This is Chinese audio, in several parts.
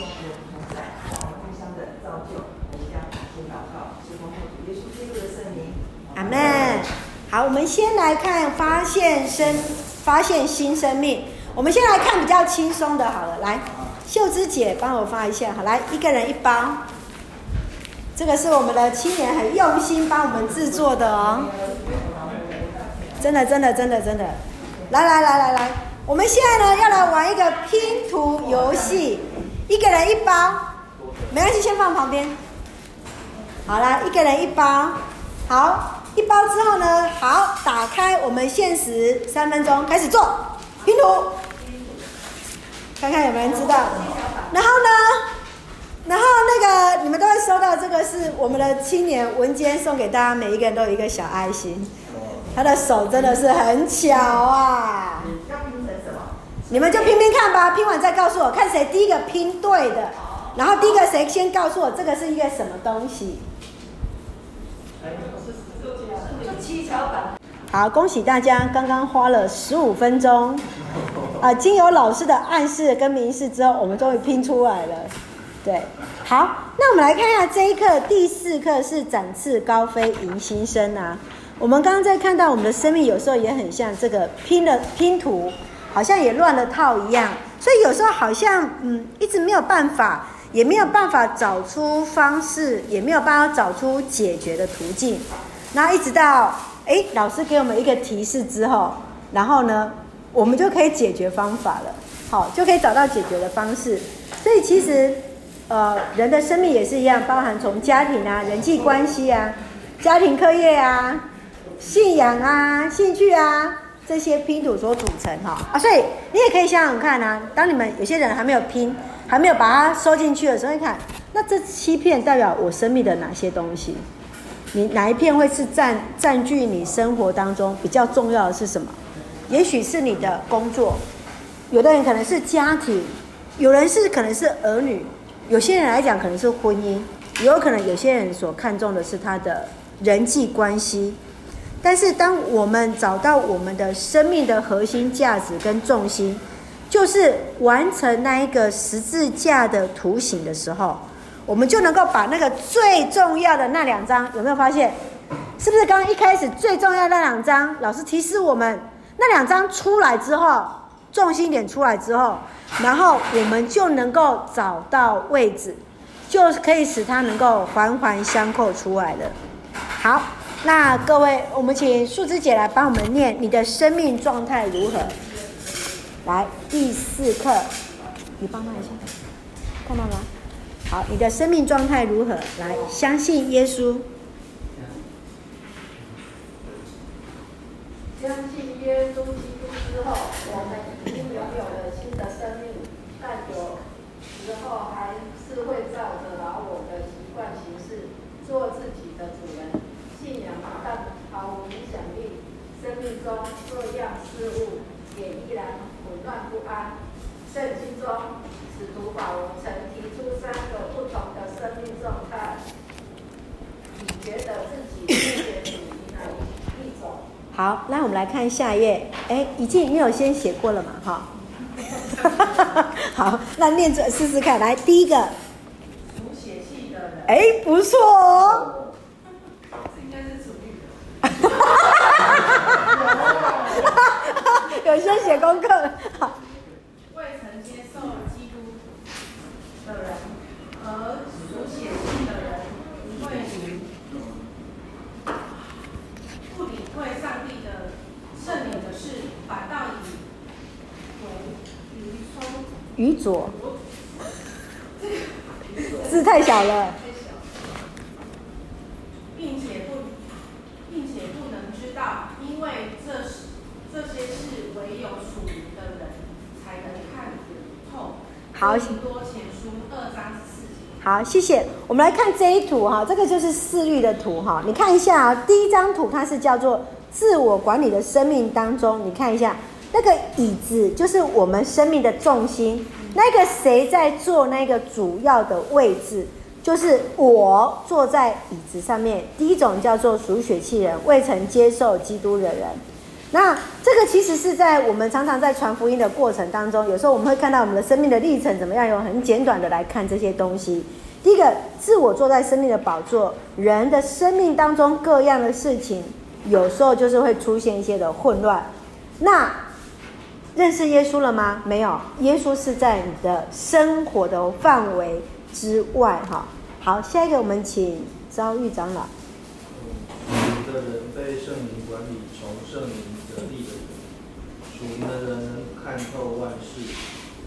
兄有同在，我们互相的造就，我们将先祷告，是奉主耶稣基督的圣名。阿门。好，我们先来看发现生，发现新生命。我们先来看比较轻松的，好了，来，秀芝姐帮我发一下，好，来，一个人一包。这个是我们的青年很用心帮我们制作的哦，真的，真的，真的，真的。来来来来来，我们现在呢要来玩一个拼图游戏，一个人一包，没关系，先放旁边。好了，一个人一包，好，一包之后呢，好，打开，我们限时三分钟，开始做拼图，看看有没有人知道。然后呢，然后那个你们都会收到，这个是我们的青年文坚送给大家，每一个人都有一个小爱心。他的手真的是很巧啊！你们就拼拼看吧，拼完再告诉我，看谁第一个拼对的。然后第一个谁先告诉我这个是一个什么东西？好，恭喜大家，刚刚花了十五分钟 啊！经由老师的暗示跟明示之后，我们终于拼出来了。对，好，那我们来看一下这一课，第四课是展翅高飞迎新生啊。我们刚刚在看到我们的生命，有时候也很像这个拼的拼图，好像也乱了套一样。所以有时候好像嗯，一直没有办法，也没有办法找出方式，也没有办法找出解决的途径。然后一直到哎，老师给我们一个提示之后，然后呢，我们就可以解决方法了。好，就可以找到解决的方式。所以其实呃，人的生命也是一样，包含从家庭啊、人际关系啊、家庭课业啊。信仰啊，兴趣啊，这些拼图所组成哈啊，所以你也可以想想看啊，当你们有些人还没有拼，还没有把它收进去的时候，你看，那这七片代表我生命的哪些东西？你哪一片会是占占据你生活当中比较重要的是什么？也许是你的工作，有的人可能是家庭，有人是可能是儿女，有些人来讲可能是婚姻，也有可能有些人所看重的是他的人际关系。但是，当我们找到我们的生命的核心价值跟重心，就是完成那一个十字架的图形的时候，我们就能够把那个最重要的那两张，有没有发现？是不是刚刚一开始最重要的那两张，老师提示我们，那两张出来之后，重心点出来之后，然后我们就能够找到位置，就可以使它能够环环相扣出来了。好。那各位，我们请树枝姐来帮我们念你的生命状态如何？来，第四课，你帮他一下，看到吗？好，你的生命状态如何？来，相信耶稣。相信耶稣基督之后，我们已经拥有了新的生命，但有时候还是会照着老我的习惯行事，做自己的主人。信仰但毫无影响力，生命中各样事物也依然混乱不安。圣经中，使徒保罗曾提出三个不同的生命状态。你觉得自己是属于哪一种？好，那我们来看下一页。哎，已经你有先写过了嘛？哈。好，那念着试试看。来，第一个。属血气的人。哎，不错哦应该是属于。有些写功课。未曾接受基督的人和属血气的人，不会不理会上帝的圣灵的事，反倒以为愚拙。愚拙。字太小了因为这是这些是唯有属于的人才能看透。好，好，谢谢。我们来看这一图哈，这个就是四律的图哈。你看一下啊，第一张图它是叫做自我管理的生命当中，你看一下那个椅子就是我们生命的重心，那个谁在坐那个主要的位置，就是我坐在椅子上面。第一种叫做属血气人，未曾接受基督的人。那这个其实是在我们常常在传福音的过程当中，有时候我们会看到我们的生命的历程怎么样，用很简短的来看这些东西。第一个，自我坐在生命的宝座，人的生命当中各样的事情，有时候就是会出现一些的混乱。那认识耶稣了吗？没有，耶稣是在你的生活的范围之外。哈，好，下一个我们请昭玉长老。属灵的人被圣灵管理，从圣灵得力的人。属灵的人能看透万事。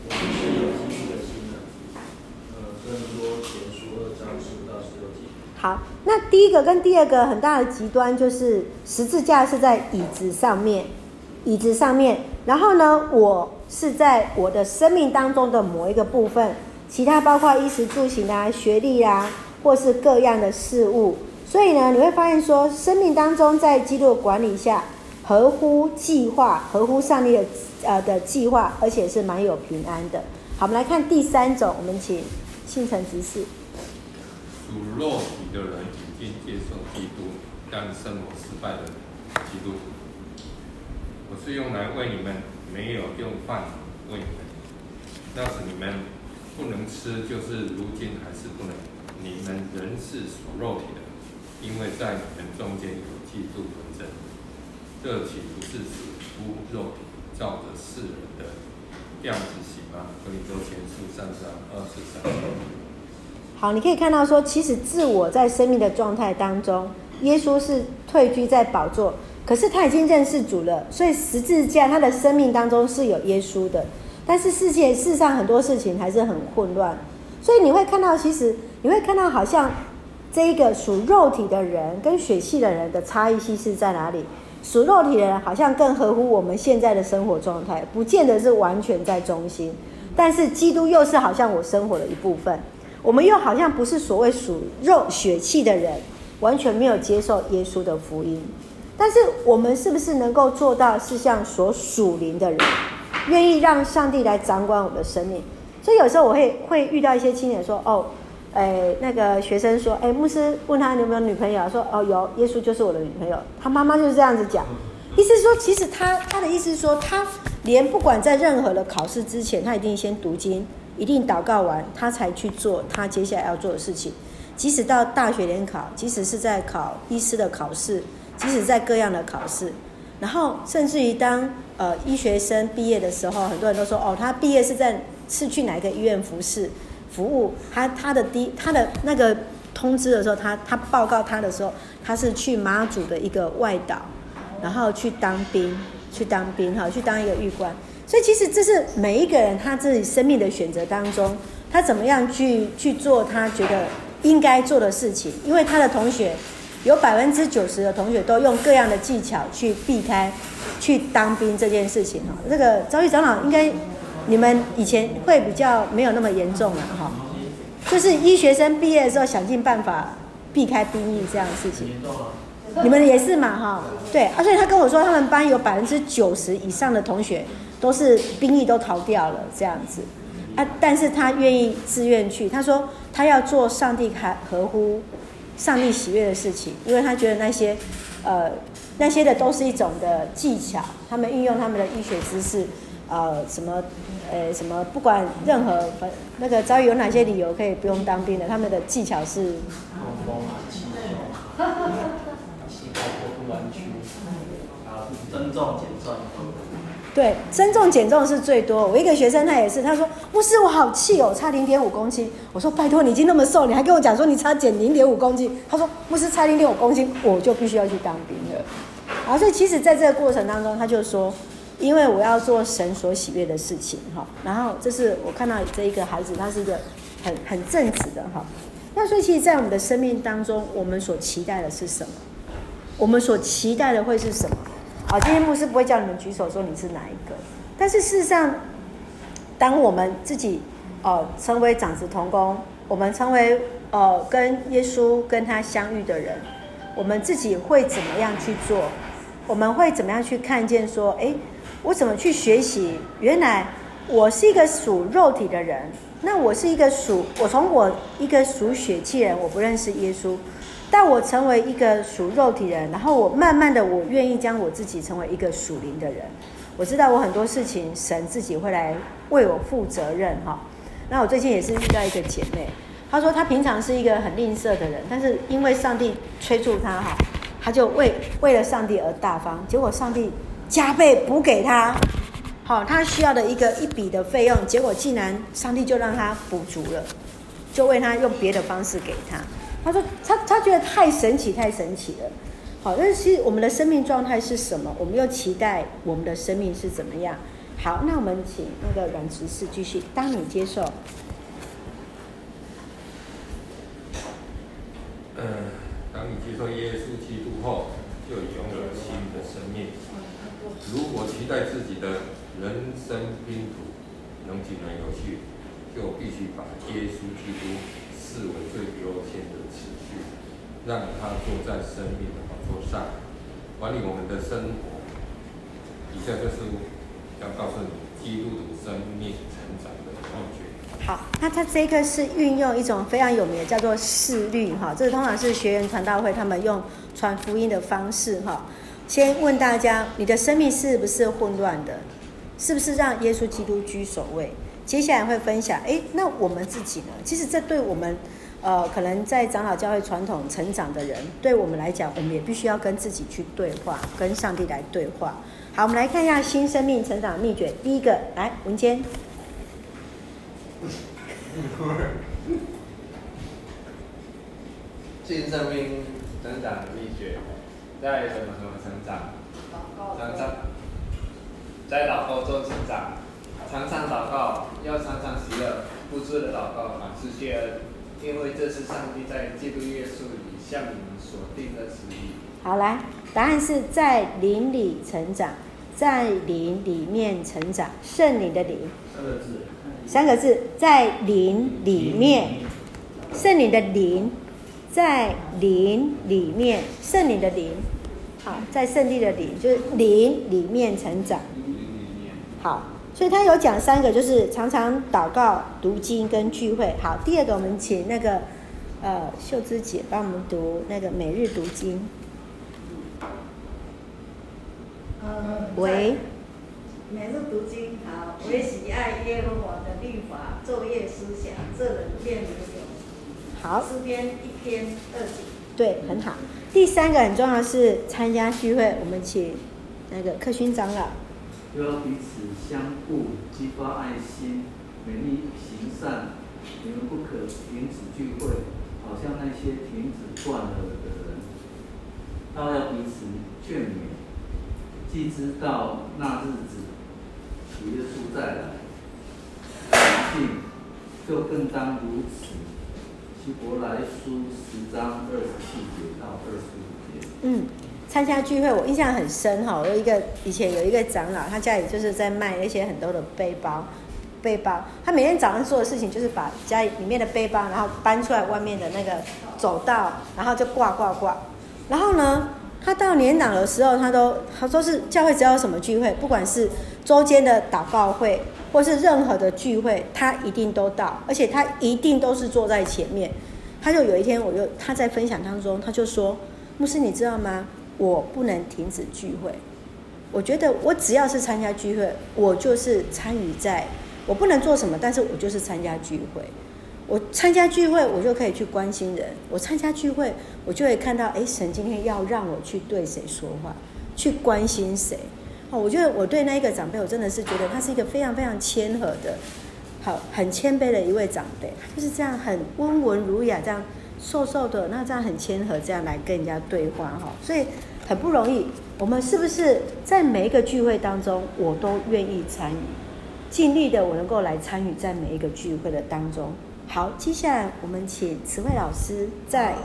我们是有基督的心的。呃，更多前书二章十到十六。好，那第一个跟第二个很大的极端就是十字架是在椅子上面，椅子上面。然后呢，我是在我的生命当中的某一个部分，其他包括衣食住行啊、学历啊，或是各样的事物。所以呢，你会发现说，生命当中在基督的管理下，合乎计划，合乎上帝的呃的计划，而且是蛮有平安的。好，我们来看第三种，我们请信诚执事。属肉体的人已经接受基督，但生活失败的基督。我是用来为你们，没有用饭为你们。那是你们不能吃，就是如今还是不能。你们仍是属肉体的。因为在你们中间有嫉妒纷争，这岂不是属乎肉体，照着世人的样子行吗？哥林多前书三章二十三节。好，你可以看到说，其实自我在生命的状态当中，耶稣是退居在宝座，可是他已经认识主了，所以十字架他的生命当中是有耶稣的，但是世界世上很多事情还是很混乱，所以你会看到，其实你会看到好像。这一个属肉体的人跟血气的人的差异性是在哪里？属肉体的人好像更合乎我们现在的生活状态，不见得是完全在中心。但是基督又是好像我生活的一部分。我们又好像不是所谓属肉血气的人，完全没有接受耶稣的福音。但是我们是不是能够做到是像所属灵的人，愿意让上帝来掌管我们的生命？所以有时候我会会遇到一些青年说：“哦。”哎，那个学生说：“哎，牧师问他有没有女朋友，说哦有，耶稣就是我的女朋友。”他妈妈就是这样子讲，意思是说，其实他他的意思是说，他连不管在任何的考试之前，他一定先读经，一定祷告完，他才去做他接下来要做的事情。即使到大学联考，即使是在考医师的考试，即使在各样的考试，然后甚至于当呃医学生毕业的时候，很多人都说哦，他毕业是在是去哪个医院服侍。服务他，他的第他的那个通知的时候，他他报告他的时候，他是去马祖的一个外岛，然后去当兵，去当兵哈，去当一个狱官。所以其实这是每一个人他自己生命的选择当中，他怎么样去去做他觉得应该做的事情。因为他的同学有百分之九十的同学都用各样的技巧去避开去当兵这件事情哈。这个昭玉长老应该。你们以前会比较没有那么严重了哈，就是医学生毕业的时候想尽办法避开兵役这样的事情，你们也是嘛哈？对，而且他跟我说，他们班有百分之九十以上的同学都是兵役都逃掉了这样子啊，但是他愿意自愿去，他说他要做上帝还合乎上帝喜悦的事情，因为他觉得那些呃那些的都是一种的技巧，他们运用他们的医学知识。呃，什么，呃，什么，不管任何，那个，遭遇有哪些理由可以不用当兵的，他们的技巧是。增重减重。对，增重减重是最多。我一个学生他也是，他说：“牧师，我好气哦，差零点五公斤。”我说：“拜托，你已经那么瘦，你还跟我讲说你差减零点五公斤？”他说：“牧师，差零点五公斤，我就必须要去当兵了。”啊，所以其实在这个过程当中，他就说。因为我要做神所喜悦的事情，哈，然后这是我看到这一个孩子，他是一个很很正直的，哈。那所以其实，在我们的生命当中，我们所期待的是什么？我们所期待的会是什么？好，今天牧师不会叫你们举手说你是哪一个，但是事实上，当我们自己呃成为长子同工，我们成为呃跟耶稣跟他相遇的人，我们自己会怎么样去做？我们会怎么样去看见说，诶？我怎么去学习？原来我是一个属肉体的人，那我是一个属我从我一个属血气人，我不认识耶稣，但我成为一个属肉体人，然后我慢慢的，我愿意将我自己成为一个属灵的人。我知道我很多事情，神自己会来为我负责任哈。那我最近也是遇到一个姐妹，她说她平常是一个很吝啬的人，但是因为上帝催促她哈，她就为为了上帝而大方，结果上帝加倍补给她，好，她需要的一个一笔的费用，结果竟然上帝就让她补足了，就为她用别的方式给她。他说他他觉得太神奇，太神奇了。好，但是我们的生命状态是什么？我们又期待我们的生命是怎么样？好，那我们请那个阮执事继续。当你接受，呃，当你接受耶稣基督后，就拥有新的生命。如果期待自己的人生拼图能井然有序，就必须把耶稣基督视为最优先的次序，让他坐在生命的宝座上管理我们的生活，以下就是要告诉你基督徒生命成长的秘诀。好，那他这个是运用一种非常有名的叫做四律哈，这通常是学员传道会他们用传福音的方式哈。先问大家，你的生命是不是混乱的？是不是让耶稣基督居首位？接下来会分享，诶，那我们自己呢？其实这对我们。呃，可能在长老教会传统成长的人，对我们来讲，我们也必须要跟自己去对话，跟上帝来对话。好，我们来看一下新生命成长秘诀。第一个，来文坚。新生命成长的秘诀，在什么什么成长？成长，在祷告中成长，常常祷告，要常常喜乐，不住的祷告，满是谢恩。因为这是上帝在基督耶稣里向你们所定的旨意。好，来，答案是在灵里成长，在灵里面成长，圣灵的灵。三个字。三个字，在灵里面，圣灵的灵，在灵里面，圣灵的灵。好，在圣地的灵，就是灵里面成长。好。所以他有讲三个，就是常常祷告、读经跟聚会。好，第二个我们请那个呃秀芝姐帮我们读那个每日读经。呃，喂。每日读经，好，唯喜爱耶和华的律法，昼夜思想，这人便没有。好。诗篇一篇二节。对，很好。第三个很重要的是参加聚会，我们请那个克勋长老。又要彼此相互，激发爱心，勉励行善。你们不可停止聚会，好像那些停止断了的人。倒要彼此劝勉，既知道那日子主耶稣再来，信就更当如此。希伯来书十章二十七节到二十五节。嗯。参加聚会，我印象很深哈。我有一个以前有一个长老，他家里就是在卖那些很多的背包，背包。他每天早上做的事情就是把家里里面的背包，然后搬出来外面的那个走道，然后就挂挂挂。然后呢，他到年长的时候，他都他说是教会只要有什么聚会，不管是周间的祷告会，或是任何的聚会，他一定都到，而且他一定都是坐在前面。他就有一天，我就他在分享当中，他就说：“牧师，你知道吗？”我不能停止聚会，我觉得我只要是参加聚会，我就是参与在，我不能做什么，但是我就是参加聚会。我参加聚会，我就可以去关心人。我参加聚会，我就会看到，哎，神今天要让我去对谁说话，去关心谁。哦，我觉得我对那一个长辈，我真的是觉得他是一个非常非常谦和的，好，很谦卑的一位长辈，就是这样很温文儒雅这样。瘦瘦的，那这样很谦和，这样来跟人家对话哈，所以很不容易。我们是不是在每一个聚会当中，我都愿意参与，尽力的我能够来参与在每一个聚会的当中。好，接下来我们请慈惠老师在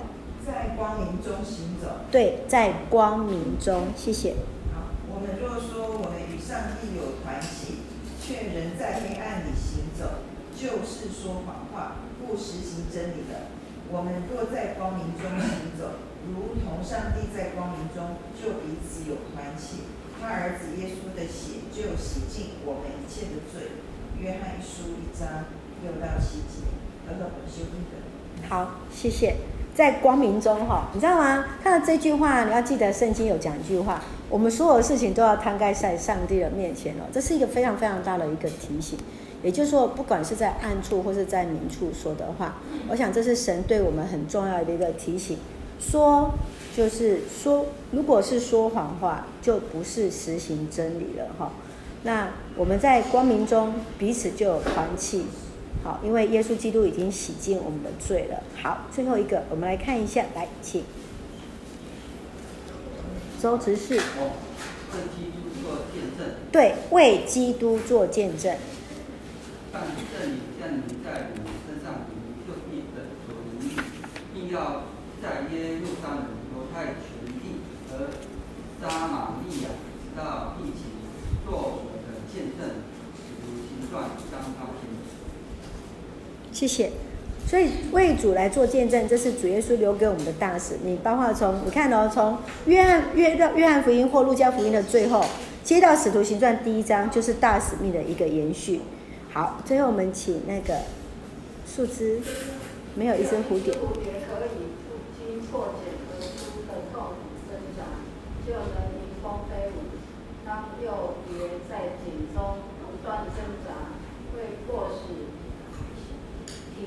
在光明中行走。对，在光明中，谢谢。好，我们若说我们与上帝有团契，却仍在黑暗里行走，就是说谎话，不实行真理的。我们若在光明中行走，如同上帝在光明中，就彼此有团契。他儿子耶稣的血就洗净我们一切的罪。约翰一书一章六到七节。和合本修订本。好，谢谢。在光明中哈，你知道吗？看到这句话，你要记得圣经有讲一句话：我们所有的事情都要摊开在上帝的面前哦。这是一个非常非常大的一个提醒。也就是说，不管是在暗处或是在明处说的话，我想这是神对我们很重要的一个提醒。说就是说，如果是说谎话，就不是实行真理了哈。那我们在光明中彼此就有团契。好，因为耶稣基督已经洗净我们的罪了。好，最后一个，我们来看一下，来，请周执事。哦，为基督做见证。对，为基督做见证。但圣灵降临在我们身上，就必本所能力，并要在耶路撒冷、犹太全地和撒玛利亚直到地极做我的见证，使徒行传章八篇。谢谢。所以为主来做见证，这是主耶稣留给我们的大使命。包括从你看哦，从约翰约到约翰福音或路加福音的最后，接到使徒行传第一章，就是大使命的一个延续。好，最后我们请那个树枝，没有一只蝴蝶。蝴蝶可以不经破茧而出的痛苦挣扎，就能迎风飞舞。当幼蝶在茧中不断挣扎，会迫使。体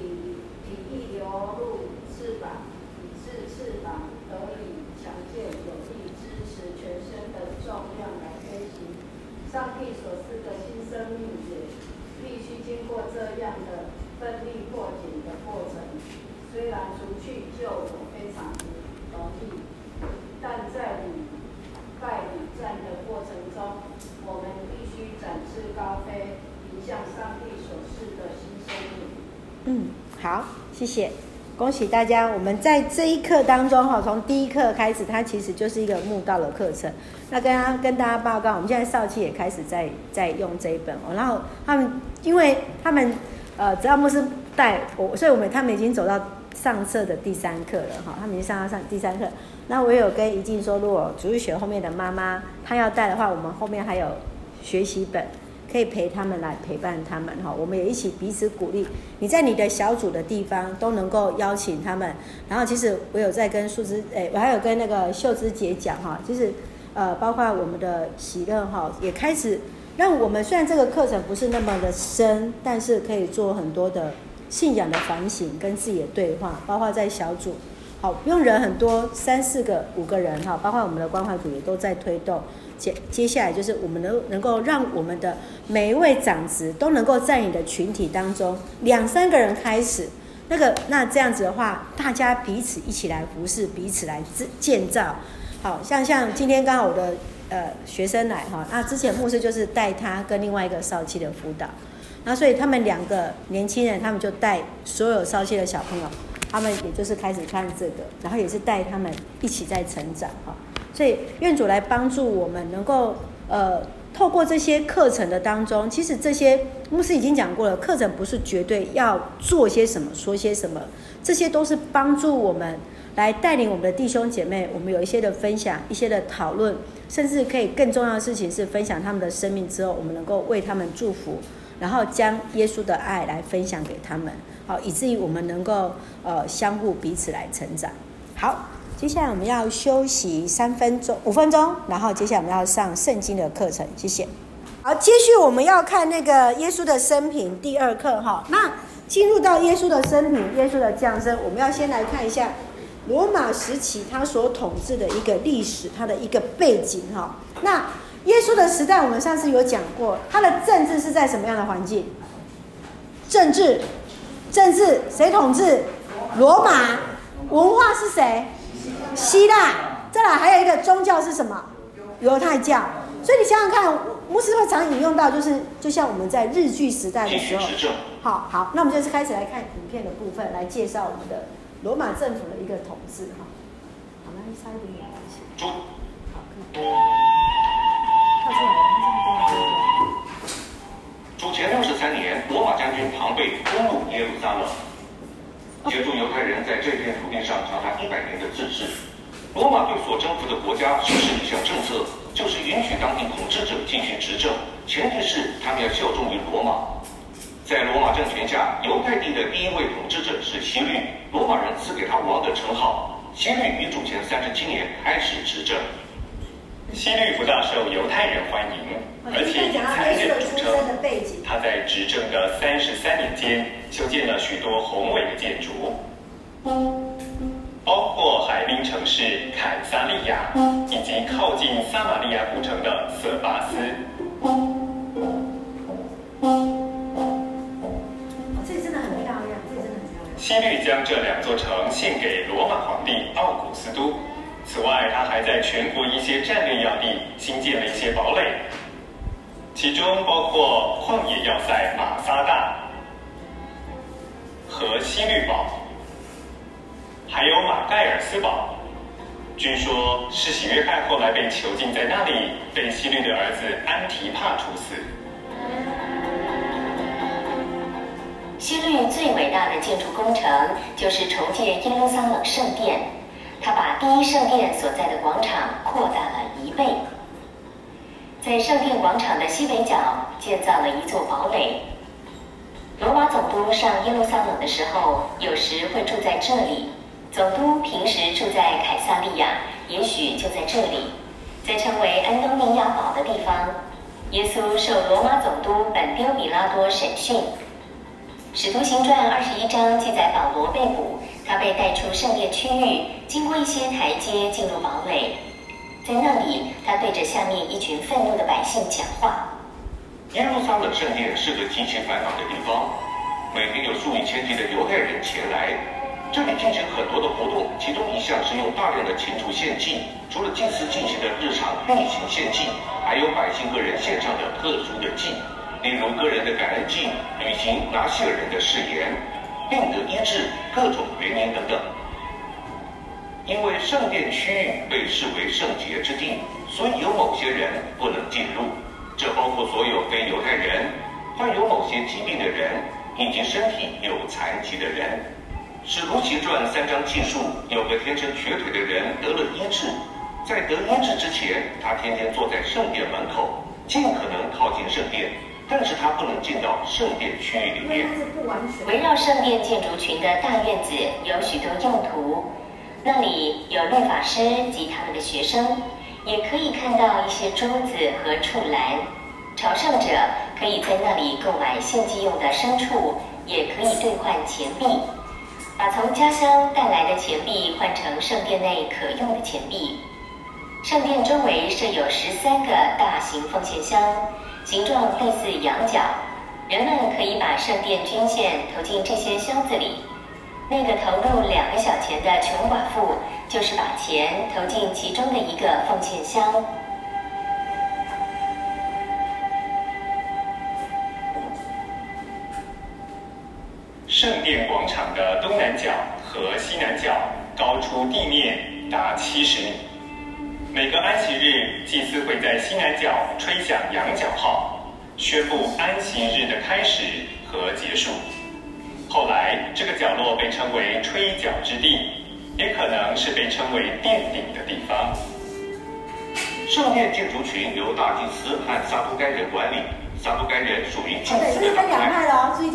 体液流入翅膀，以致翅膀得以强健有力，支持全身的重量来飞行。上帝所赐的新生命也必须经过这样的奋力破茧的过程。虽然除去旧我非常容易，但在屡败屡战的过程中，我们必须展翅高飞，迎向上帝所赐的新生命。嗯，好，谢谢，恭喜大家！我们在这一课当中，哈，从第一课开始，它其实就是一个慕道的课程。那跟大跟大家报告，我们现在少奇也开始在在用这一本哦。然后他们，因为他们呃，只要牧师带我，所以我们他们已经走到上册的第三课了哈。他们已经上到上第三课。那我有跟怡静说，如果主日学后面的妈妈她要带的话，我们后面还有学习本。可以陪他们来陪伴他们哈，我们也一起彼此鼓励。你在你的小组的地方都能够邀请他们。然后其实我有在跟树枝，诶，我还有跟那个秀枝姐讲哈，就是呃，包括我们的喜乐哈，也开始让我们虽然这个课程不是那么的深，但是可以做很多的信仰的反省跟自己的对话，包括在小组，好，不用人很多，三四个、五个人哈，包括我们的关怀组也都在推动。接接下来就是我们能能够让我们的每一位长子都能够在你的群体当中两三个人开始，那个那这样子的话，大家彼此一起来服侍，彼此来建造。好像像今天刚好我的呃学生来哈，那之前牧师就是带他跟另外一个少妻的辅导，那所以他们两个年轻人，他们就带所有少妻的小朋友，他们也就是开始看这个，然后也是带他们一起在成长哈。所以愿主来帮助我们，能够呃透过这些课程的当中，其实这些牧师已经讲过了，课程不是绝对要做些什么、说些什么，这些都是帮助我们来带领我们的弟兄姐妹，我们有一些的分享、一些的讨论，甚至可以更重要的事情是分享他们的生命之后，我们能够为他们祝福，然后将耶稣的爱来分享给他们，好，以至于我们能够呃相互彼此来成长，好。接下来我们要休息三分钟、五分钟，然后接下来我们要上圣经的课程。谢谢。好，接续我们要看那个耶稣的生平第二课哈。那进入到耶稣的生平、耶稣的降生，我们要先来看一下罗马时期他所统治的一个历史，他的一个背景哈。那耶稣的时代，我们上次有讲过，他的政治是在什么样的环境？政治，政治谁统治？罗马。文化是谁？希腊，再来还有一个宗教是什么？犹太教。所以你想想看，牧师会常引用到，就是就像我们在日剧时代的时候。好好，那我们就是开始来看影片的部分，来介绍我们的罗马政府的一个统治哈。好，来差一点点关系。好，可以。跳出来了，主前六十三年，罗马将军庞贝攻入耶路撒冷。协助犹太人在这片土地上长达一百年的自治。罗马对所征服的国家实施一项政策，就是允许当地统治者进行执政，前提是他们要效忠于罗马。在罗马政权下，犹太地的第一位统治者是希律，罗马人赐给他王的称号。希律于主前三十七年开始执政。希律不大受犹太人欢迎，而且以残忍著称。他在执政的三十三年间，修建了许多宏伟的建筑，包括海滨城市凯撒利亚，以及靠近撒玛利亚古城的色巴斯。这里真的很漂亮，这里真的很漂亮。希律将这两座城献给罗马皇帝奥古斯都。此外，他还在全国一些战略要地新建了一些堡垒，其中包括旷野要塞马萨大和西律堡，还有马盖尔斯堡。据说，施洗约翰后来被囚禁在那里，被西律的儿子安提帕处死。西律最伟大的建筑工程就是重建耶路撒冷圣殿。他把第一圣殿所在的广场扩大了一倍，在圣殿广场的西北角建造了一座堡垒。罗马总督上耶路撒冷的时候，有时会住在这里。总督平时住在凯撒利亚，也许就在这里，在称为安东尼亚堡的地方。耶稣受罗马总督本丢比拉多审讯。使徒行传二十一章记载保罗被捕。他被带出圣殿区域，经过一些台阶进入堡垒，在那里，他对着下面一群愤怒的百姓讲话。耶路撒冷圣殿是个极其繁忙的地方，每天有数以千计的犹太人前来，这里进行很多的活动，其中一项是用大量的禽畜献祭，除了祭司进行的日常例行献祭，还有百姓个人献上的特殊的祭，例如个人的感恩祭，履行拿细耳人的誓言。病得医治，各种原因等等。因为圣殿区域被视为圣洁之地，所以有某些人不能进入。这包括所有非犹太人、患有某些疾病的人，以及身体有残疾的人。使徒行传三章记述，有个天生瘸腿的人得了医治，在得医治之前，他天天坐在圣殿门口，尽可能靠近圣殿。但是他不能进到圣殿区域里面。围绕圣殿建筑群的大院子有许多用途，那里有律法师及他们的学生，也可以看到一些桌子和柱栏。朝圣者可以在那里购买献祭用的牲畜，也可以兑换钱币，把从家乡带来的钱币换成圣殿内可用的钱币。圣殿周围设有十三个大型奉献箱。形状类似羊角，人们可以把圣殿捐献投进这些箱子里。那个投入两个小钱的穷寡妇，就是把钱投进其中的一个奉献箱。圣殿广场的东南角和西南角高出地面达七十米。每个安息日，祭司会在西南角吹响羊角号，宣布安息日的开始和结束。后来，这个角落被称为吹角之地，也可能是被称为殿顶的地方。圣殿建筑群由大祭司和撒都该人管理，撒都该人属于祭司的党派。大祭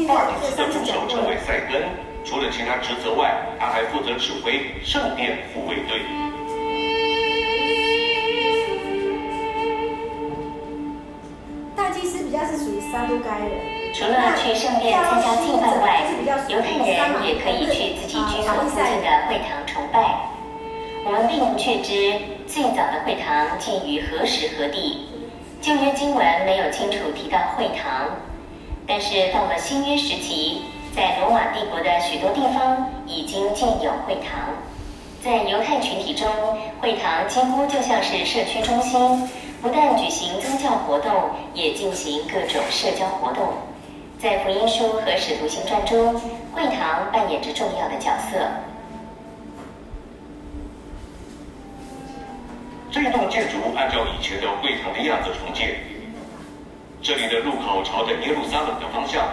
司的助手称为赛根，除了其他职责外，他还负责指挥圣殿护卫队。除了去圣殿参加祭拜外，犹太人也可以去自己居所附近的会堂崇拜。我们并不确知最早的会堂建于何时何地，旧约经文没有清楚提到会堂。但是到了新约时期，在罗马帝国的许多地方已经建有会堂。在犹太群体中，会堂几乎就像是社区中心。不但举行宗教活动，也进行各种社交活动。在福音书和使徒行传中，会堂扮演着重要的角色。这栋建筑按照以前的会堂的样子重建，这里的入口朝着耶路撒冷的方向，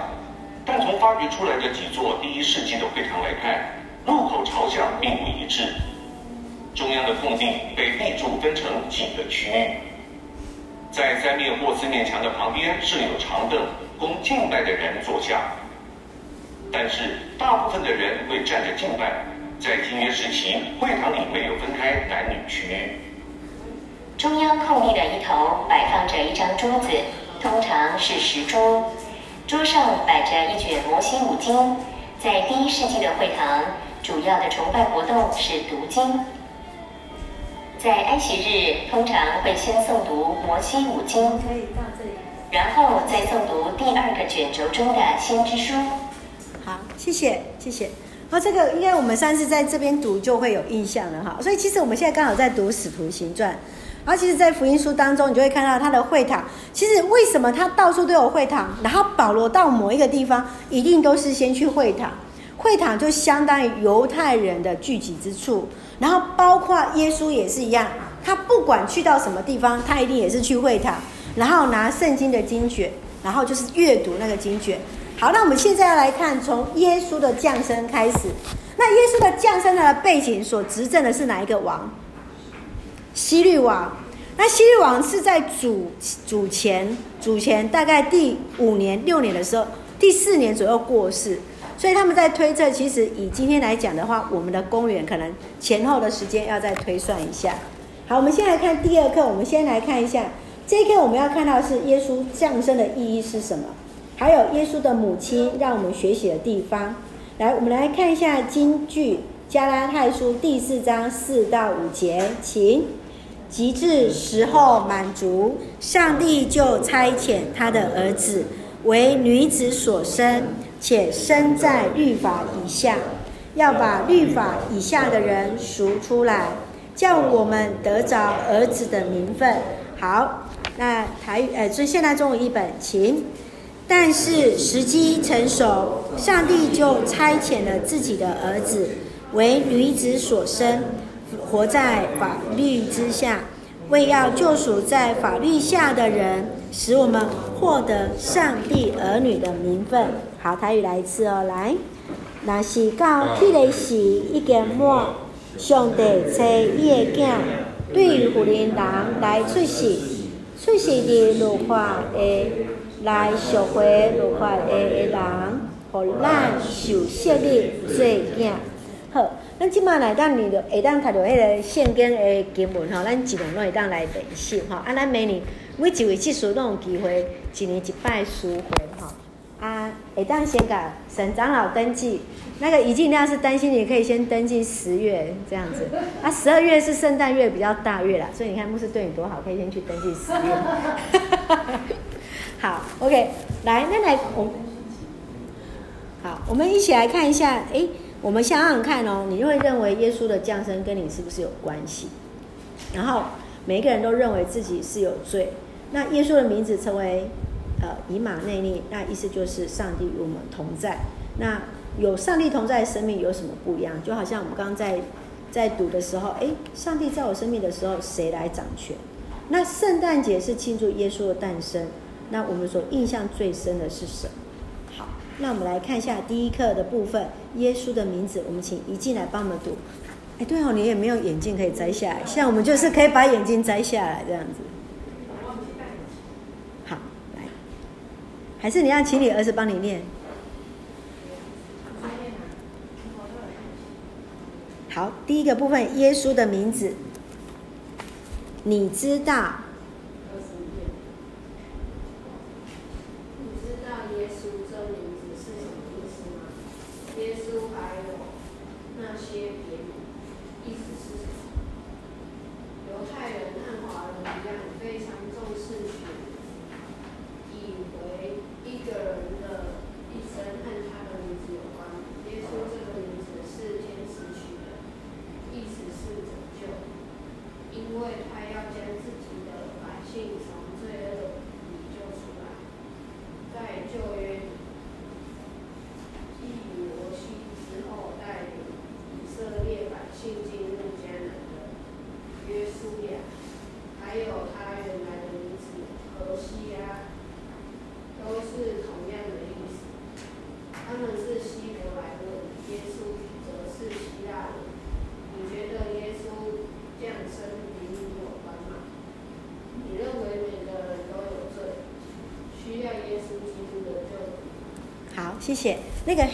但从发掘出来的几座第一世纪的会堂来看，入口朝向并不一致。中央的空地被立柱分成几个区域。在三面或四面墙的旁边设有长凳，供敬拜的人坐下。但是大部分的人会站着敬拜。在新约时期，会堂里没有分开男女区域。中央空地的一头摆放着一张桌子，通常是石桌，桌上摆着一卷摩西五经。在第一世纪的会堂，主要的崇拜活动是读经。在安息日，通常会先诵读摩西五经，然后再诵读第二个卷轴中的先知书。好，谢谢，谢谢。然后这个应该我们上次在这边读就会有印象了哈。所以其实我们现在刚好在读《使徒行传》，然后其实，在福音书当中，你就会看到他的会堂。其实为什么他到处都有会堂？然后保罗到某一个地方，一定都是先去会堂。会堂就相当于犹太人的聚集之处。然后包括耶稣也是一样，他不管去到什么地方，他一定也是去会堂，然后拿圣经的经卷，然后就是阅读那个经卷。好，那我们现在要来看从耶稣的降生开始。那耶稣的降生的背景所执政的是哪一个王？希律王。那希律王是在主主前主前大概第五年六年的时候，第四年左右过世。所以他们在推测，其实以今天来讲的话，我们的公元可能前后的时间要再推算一下。好，我们先来看第二课。我们先来看一下这一课，我们要看到是耶稣降生的意义是什么？还有耶稣的母亲让我们学习的地方。来，我们来看一下金句，加拉太书第四章四到五节，请。及至时候满足，上帝就差遣他的儿子为女子所生。且生在律法以下，要把律法以下的人赎出来，叫我们得着儿子的名分。好，那台语呃，所以现在中文译本，请。但是时机成熟，上帝就差遣了自己的儿子为女子所生，活在法律之下，为要救赎在法律下的人，使我们获得上帝儿女的名分。好，台语来一次哦，来，那是到迄个时已经满，上帝差伊的囝对妇人人来出世，出世的律法的来赎回律法的的人，互咱受设立做囝。好，咱即马来当你的下当读到迄个圣经的经文吼，咱一年拢会当来练习吼，啊，咱每年每一位技术拢有机会一年一摆书会吼。啊，哎，当先给沈长老登记，那个怡静那是担心你可以先登记十月这样子，啊，十二月是圣诞月比较大月啦，所以你看牧师对你多好，可以先去登记十月。好，OK，来，那来我，好，我们一起来看一下，哎，我们想想看哦，你就会认为耶稣的降生跟你是不是有关系？然后每一个人都认为自己是有罪，那耶稣的名字成为。呃，以马内利，那意思就是上帝与我们同在。那有上帝同在的生命有什么不一样？就好像我们刚刚在在读的时候，诶，上帝在我生命的时候，谁来掌权？那圣诞节是庆祝耶稣的诞生。那我们所印象最深的是什么？好，那我们来看一下第一课的部分，耶稣的名字。我们请一进来帮我们读。哎，对哦，你也没有眼镜可以摘下来，像我们就是可以把眼镜摘下来这样子。还是你要请你儿子帮你念？好，第一个部分，耶稣的名字，你知道？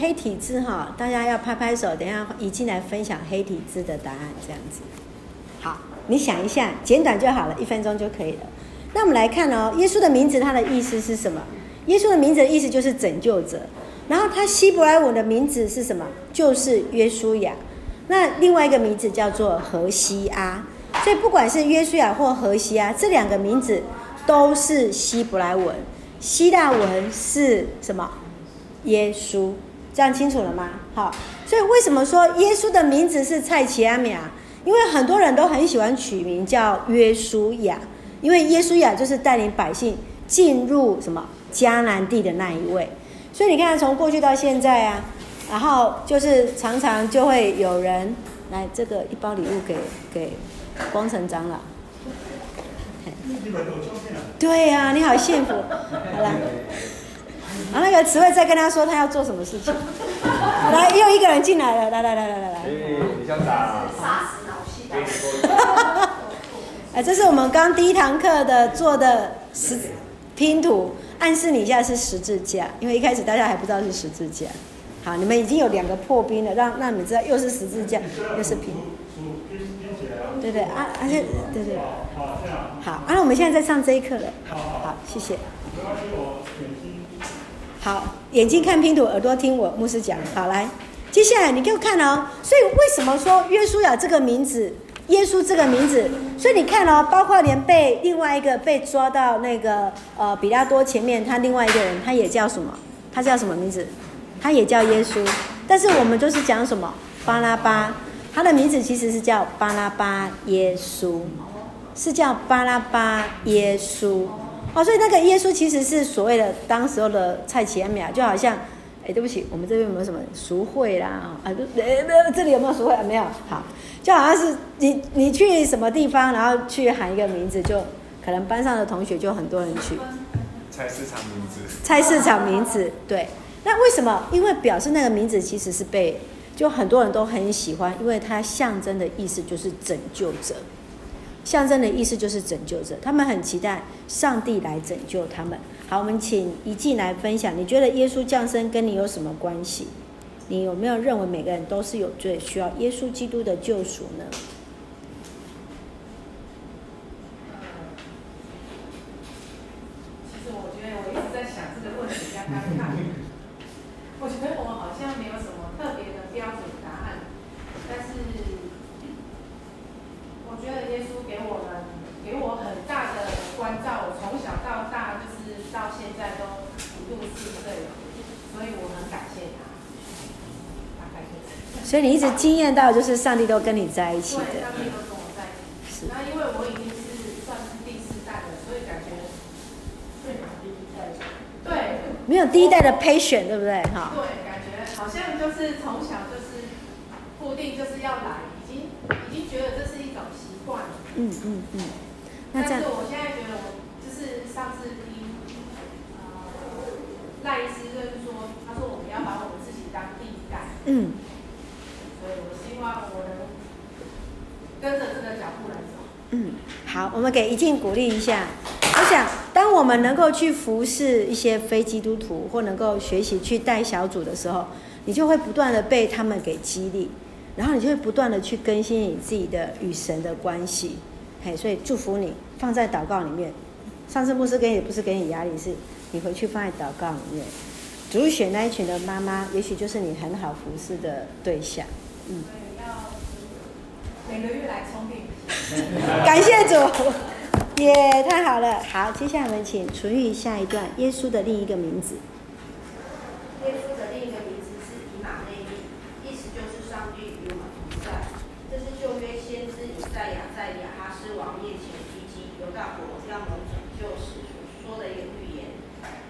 黑体字哈，大家要拍拍手，等一下一进来分享黑体字的答案，这样子。好，你想一下，简短就好了，一分钟就可以了。那我们来看哦，耶稣的名字，它的意思是什么？耶稣的名字的意思就是拯救者。然后他希伯来文的名字是什么？就是约书亚。那另外一个名字叫做何西阿。所以不管是约书亚或何西阿，这两个名字都是希伯来文。希腊文是什么？耶稣。这样清楚了吗？好。所以为什么说耶稣的名字是蔡奇阿米啊？因为很多人都很喜欢取名叫约书亚，因为耶稣亚就是带领百姓进入什么迦南地的那一位。所以你看，从过去到现在啊，然后就是常常就会有人来这个一包礼物给给光成长老。对呀、啊，你好幸福。好了，然后那个词汇再跟他说他要做什么事情。来，又一个人进来了，来来来来来来。李校长。杀死老师。哎，这是我们刚第一堂课的做的十拼图。暗示你一下是十字架，因为一开始大家还不知道是十字架。好，你们已经有两个破冰了，让让你们知道又是十字架，又是拼。对对啊，而且对对。好，啊，那我们现在在上这一课了。好，谢谢。好，眼睛看拼图，耳朵听我牧师讲。好，来，接下来你给我看哦。所以为什么说约书亚这个名字？耶稣这个名字，所以你看哦，包括连被另外一个被抓到那个呃比拉多前面，他另外一个人他也叫什么？他叫什么名字？他也叫耶稣。但是我们就是讲什么？巴拉巴，他的名字其实是叫巴拉巴耶稣，是叫巴拉巴耶稣。哦，所以那个耶稣其实是所谓的当时候的蔡奇安米亚，就好像，哎，对不起，我们这边有没有什么赎会啦？啊，没有，这里有没有赎会啊？没有，好。就好像是你你去什么地方，然后去喊一个名字，就可能班上的同学就很多人去。菜市场名字。菜市场名字，对。那为什么？因为表示那个名字其实是被就很多人都很喜欢，因为它象征的意思就是拯救者，象征的意思就是拯救者。他们很期待上帝来拯救他们。好，我们请一静来分享，你觉得耶稣降生跟你有什么关系？你有没有认为每个人都是有罪，需要耶稣基督的救赎呢？其实我觉得我一直在想这个问题，刚刚看，我觉得我好像没有什么特别的标准答案，但是我觉得耶稣给我们给我很大的关照，我从小到大就是到现在都五六十岁了，所以我很感谢他。经验到，就是上帝都跟你在一起的。对，上帝都跟我在一起。是。那因为我已经是算是第四代了，所以感觉最难第一代。对。没有第一代的 patient，对不对？哈。对，感觉好像就是从小就是固定就是要来，已经已经觉得这是一种习惯了。嗯嗯嗯。那这样。但是我现在觉得，我就是上次听呃赖医师就是说，他说我们要把我们自己当第一代。嗯。我能跟着这个脚步来走。嗯，好，我们给一静鼓励一下。我想，当我们能够去服侍一些非基督徒，或能够学习去带小组的时候，你就会不断的被他们给激励，然后你就会不断的去更新你自己的与神的关系。嘿，所以祝福你放在祷告里面。上次牧师给你不是给你压力，是你回去放在祷告里面。主选那一群的妈妈，也许就是你很好服侍的对象。嗯。每个月来充电，感谢主，也、yeah, 太好了。好，接下来我们请纯玉下一段。耶稣的另一个名字。耶稣的另一个名字是以马内利，意思就是上帝与我们同在。这是旧约先知以赛亚在亚哈斯王面前提及犹大国要蒙拯救时所说的一个预言，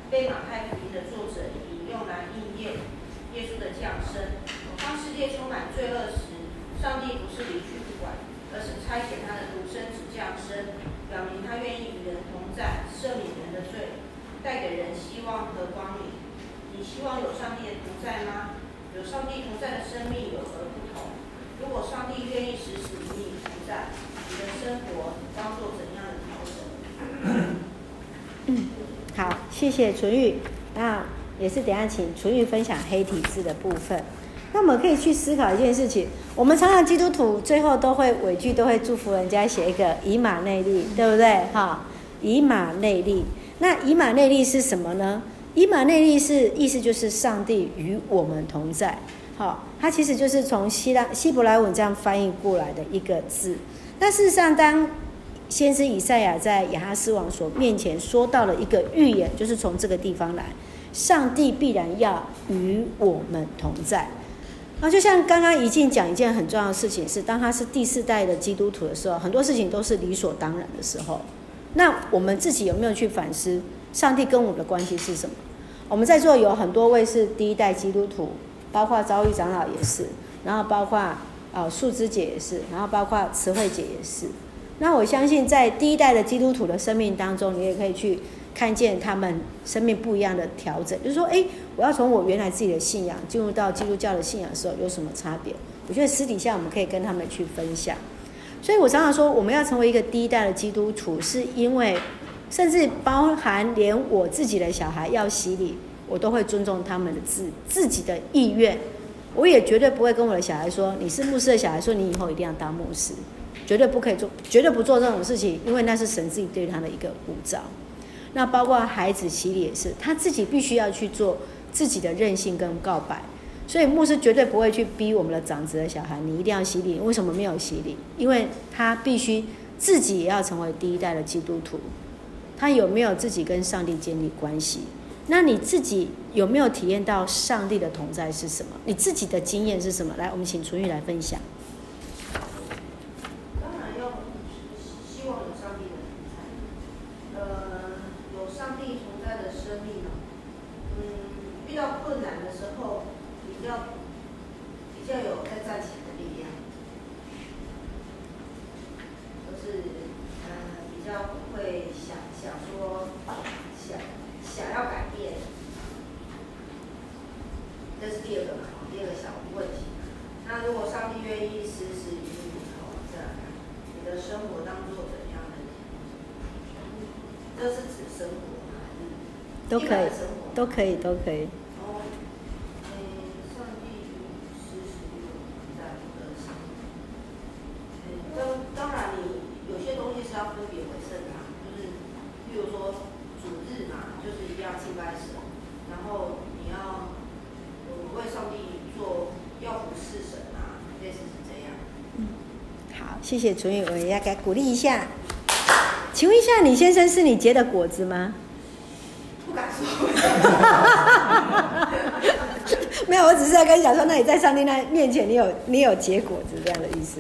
被马太福音的作者引用来应验耶稣的降生。当世界充满罪恶时，上帝不是离去。而是差遣他的独生子降生，表明他愿意与人同在，赦免人的罪，带给人希望和光明。你希望有上帝的同在吗？有上帝同在的生命有何不同？如果上帝愿意时时与你同在，你的生活当做怎样的调整？好，谢谢纯玉。那也是等下请纯玉分享黑体字的部分。那我们可以去思考一件事情，我们常常基督徒最后都会尾句都会祝福人家写一个以马内利，对不对？哈，以马内利。那以马内利是什么呢？以马内利是意思就是上帝与我们同在。好，它其实就是从希腊希伯来文这样翻译过来的一个字。那事实上，当先知以赛亚在亚哈斯王所面前说到了一个预言，就是从这个地方来，上帝必然要与我们同在。啊，就像刚刚怡静讲一件很重要的事情是，当他是第四代的基督徒的时候，很多事情都是理所当然的时候。那我们自己有没有去反思，上帝跟我们的关系是什么？我们在座有很多位是第一代基督徒，包括遭遇长老也是，然后包括啊树枝姐也是，然后包括慈惠姐也是。那我相信在第一代的基督徒的生命当中，你也可以去。看见他们生命不一样的调整，就是说，哎，我要从我原来自己的信仰进入到基督教的信仰的时候，有什么差别？我觉得私底下我们可以跟他们去分享。所以我常常说，我们要成为一个第一代的基督徒，是因为甚至包含连我自己的小孩要洗礼，我都会尊重他们的自自己的意愿。我也绝对不会跟我的小孩说，你是牧师的小孩，说你以后一定要当牧师，绝对不可以做，绝对不做这种事情，因为那是神自己对他的一个呼召。那包括孩子洗礼也是，他自己必须要去做自己的任性跟告白，所以牧师绝对不会去逼我们的长子的小孩，你一定要洗礼。为什么没有洗礼？因为他必须自己也要成为第一代的基督徒。他有没有自己跟上帝建立关系？那你自己有没有体验到上帝的同在是什么？你自己的经验是什么？来，我们请楚玉来分享。都可以，都可以，都可以。当然，你有些东西是要分别为圣的，就是，比如说主日嘛，就是一定要敬拜神，然后你要为上帝做，要服侍神啊，类似是这样。嗯，好，谢谢纯宇，我也要给鼓励一下。请问一下，你先生是你结的果子吗？不敢说没有，我只是在跟你讲说，那你在上帝那面前，你有你有结果子这样的意思。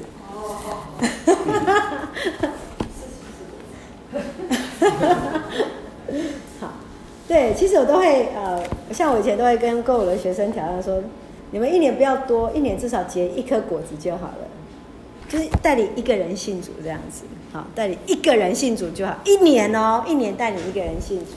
好，对，其实我都会呃，像我以前都会跟跟我的学生挑战说，你们一年不要多，一年至少结一颗果子就好了，就是带领一个人信主这样子，好，带领一个人信主就好，一年哦，一年带领一个人信主。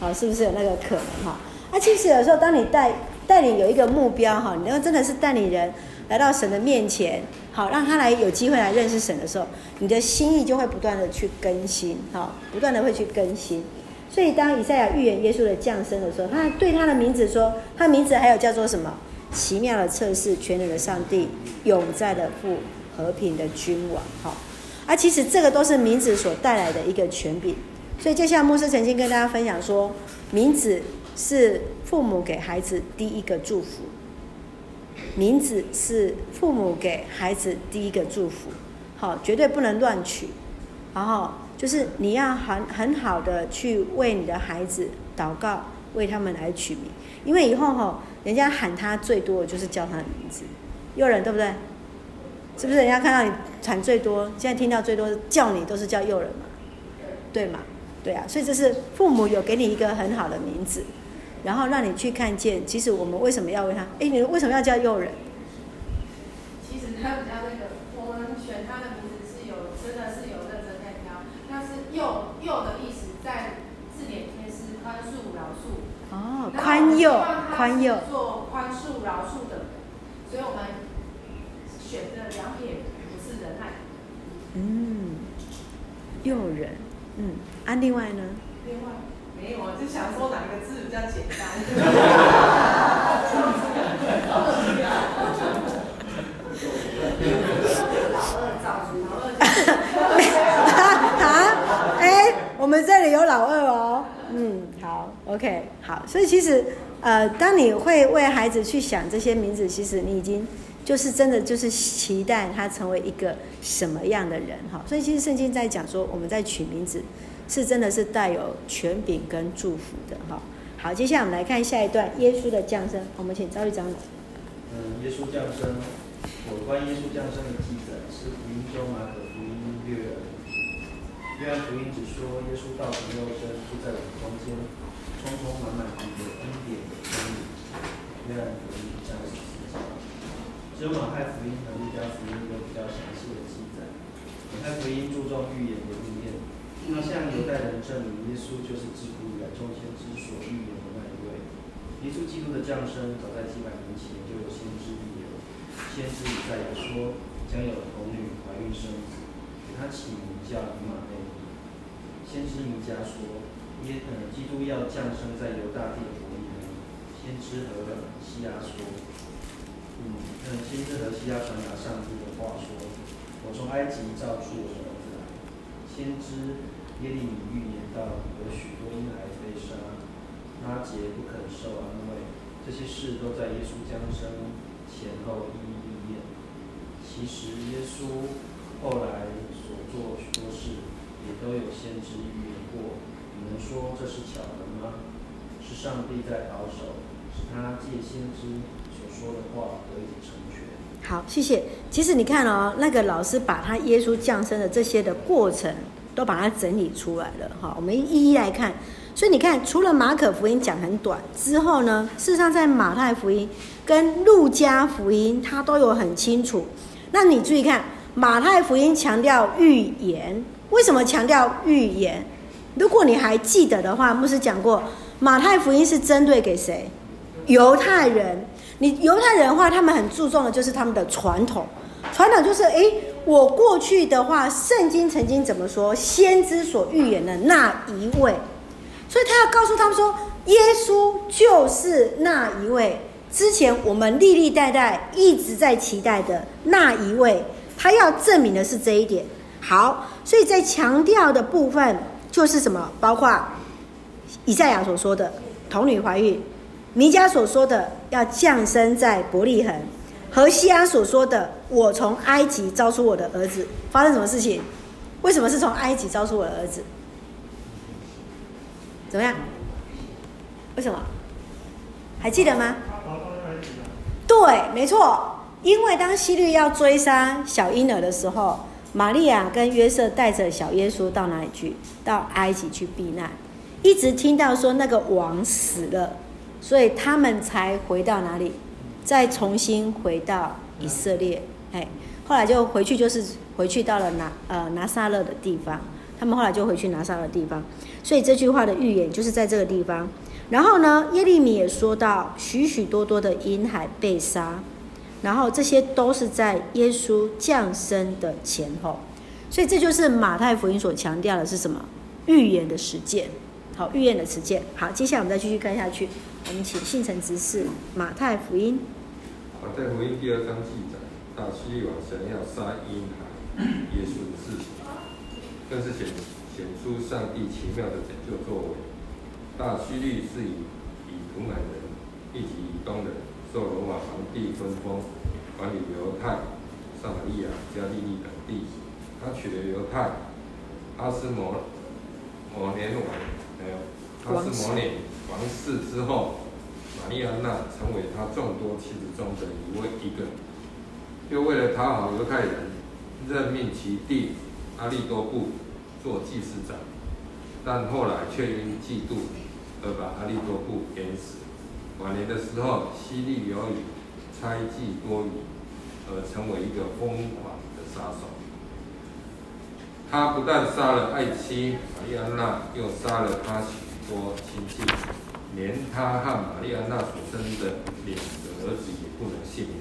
好，是不是有那个可能哈？啊，其实有时候当你带带领有一个目标哈，你要真的是带领人来到神的面前，好，让他来有机会来认识神的时候，你的心意就会不断的去更新，哈，不断的会去更新。所以当以赛亚预言耶稣的降生的时候，他对他的名字说，他名字还有叫做什么？奇妙的测试，全能的上帝，永在的父，和平的君王。好，啊，其实这个都是名字所带来的一个权柄。所以，就像牧师曾经跟大家分享说，名字是父母给孩子第一个祝福。名字是父母给孩子第一个祝福，好，绝对不能乱取。然后就是你要很很好的去为你的孩子祷告，为他们来取名，因为以后哈，人家喊他最多的就是叫他的名字，诱人对不对？是不是？人家看到你喊最多，现在听到最多叫你都是叫诱人嘛，对吗？对啊，所以这是父母有给你一个很好的名字，然后让你去看见，其实我们为什么要为他？哎，你为什么要叫诱人？其实他比较那个，我们选他的名字是有，真的是有认真在挑。但是诱诱的意思在字典里面是宽恕饶恕。哦，宽宥，宽宥。做宽恕饶恕的，所以我们选的两撇不是仁爱。嗯，诱人。嗯，啊，另外呢？另外没没有啊，就想说哪个字比较简单。老二造出老二。啊，哎，我们这里有老二哦。嗯，好，OK，好。所以其实，呃，当你会为孩子去想这些名字，其实你已经就是真的就是期待他成为一个什么样的人哈。所以其实圣经在讲说，我们在取名字是真的是带有权柄跟祝福的哈。好，接下来我们来看下一段耶稣的降生，我们请赵玉长。嗯，耶稣降生，有关耶稣降生的记载是福音中马可福音约尔。约翰福音只说耶稣道成肉身，住在我们中间，充充满满的有恩典的真理。约翰福音。只有马太福音和路加福音有比较详细的记载。马太福音注重预言的应验，那向犹太人证明耶稣就是自古以来众先知所预言的那一位。耶稣基督的降生早在几百年前就有先知预言，先知以赛亚说将有童女怀孕生子，给他起名叫以马内。先知弥迦说，耶呃，基督要降生在犹大地的伯利恒。先知何西阿说，嗯，先知何西阿传达上帝的话说，我从埃及造出我的儿子来。先知耶利米预言到有许多婴孩被杀，拉结不肯受安慰，这些事都在耶稣降生前后一一应验。其实耶稣后来所做许多事。也都有先知预言过，你能说这是巧合吗？是上帝在保守，是他借先知所说的话得以成全。好，谢谢。其实你看哦，那个老师把他耶稣降生的这些的过程都把它整理出来了。哈，我们一一来看。所以你看，除了马可福音讲很短之后呢，事实上在马太福音跟路加福音，它都有很清楚。那你注意看，马太福音强调预言。为什么强调预言？如果你还记得的话，牧师讲过，马太福音是针对给谁？犹太人。你犹太人的话，他们很注重的就是他们的传统。传统就是，诶，我过去的话，圣经曾经怎么说？先知所预言的那一位，所以他要告诉他们说，耶稣就是那一位。之前我们历历代代一直在期待的那一位，他要证明的是这一点。好，所以在强调的部分就是什么？包括以赛亚所说的童女怀孕，弥迦所说的要降生在伯利恒，何西阿所说的我从埃及招出我的儿子，发生什么事情？为什么是从埃及招出我的儿子？怎么样？为什么？还记得吗？对，没错，因为当希律要追杀小婴儿的时候。玛利亚跟约瑟带着小耶稣到哪里去？到埃及去避难，一直听到说那个王死了，所以他们才回到哪里？再重新回到以色列。哎，后来就回去，就是回去到了拿呃拿撒勒的地方。他们后来就回去拿撒勒的地方。所以这句话的预言就是在这个地方。然后呢，耶利米也说到许许多多的婴孩被杀。然后这些都是在耶稣降生的前后，所以这就是马太福音所强调的是什么？预言的实践。好，预言的实践。好，接下来我们再继续看下去。我们请信诚执事马太福音。马太福音第二章记载，大希律王想要杀婴孩耶稣的事情，更是显显出上帝奇妙的拯救作为。大希律是以以土满人以及以东人。受罗马皇帝分封，管理犹太、撒玛利亚、加利利等地。他娶了犹太阿斯摩摩年王，还有阿斯摩年王室之后，玛丽安娜成为他众多妻子中的一位一个。又为了讨好犹太人，任命其弟阿利多布做祭司长，但后来却因嫉妒而把阿利多布淹死。晚年的时候，希律由于猜忌多疑，而成为一个疯狂的杀手。他不但杀了爱妻玛丽安娜，又杀了他多亲戚，连他和玛丽安娜所生的两个儿子也不能幸免。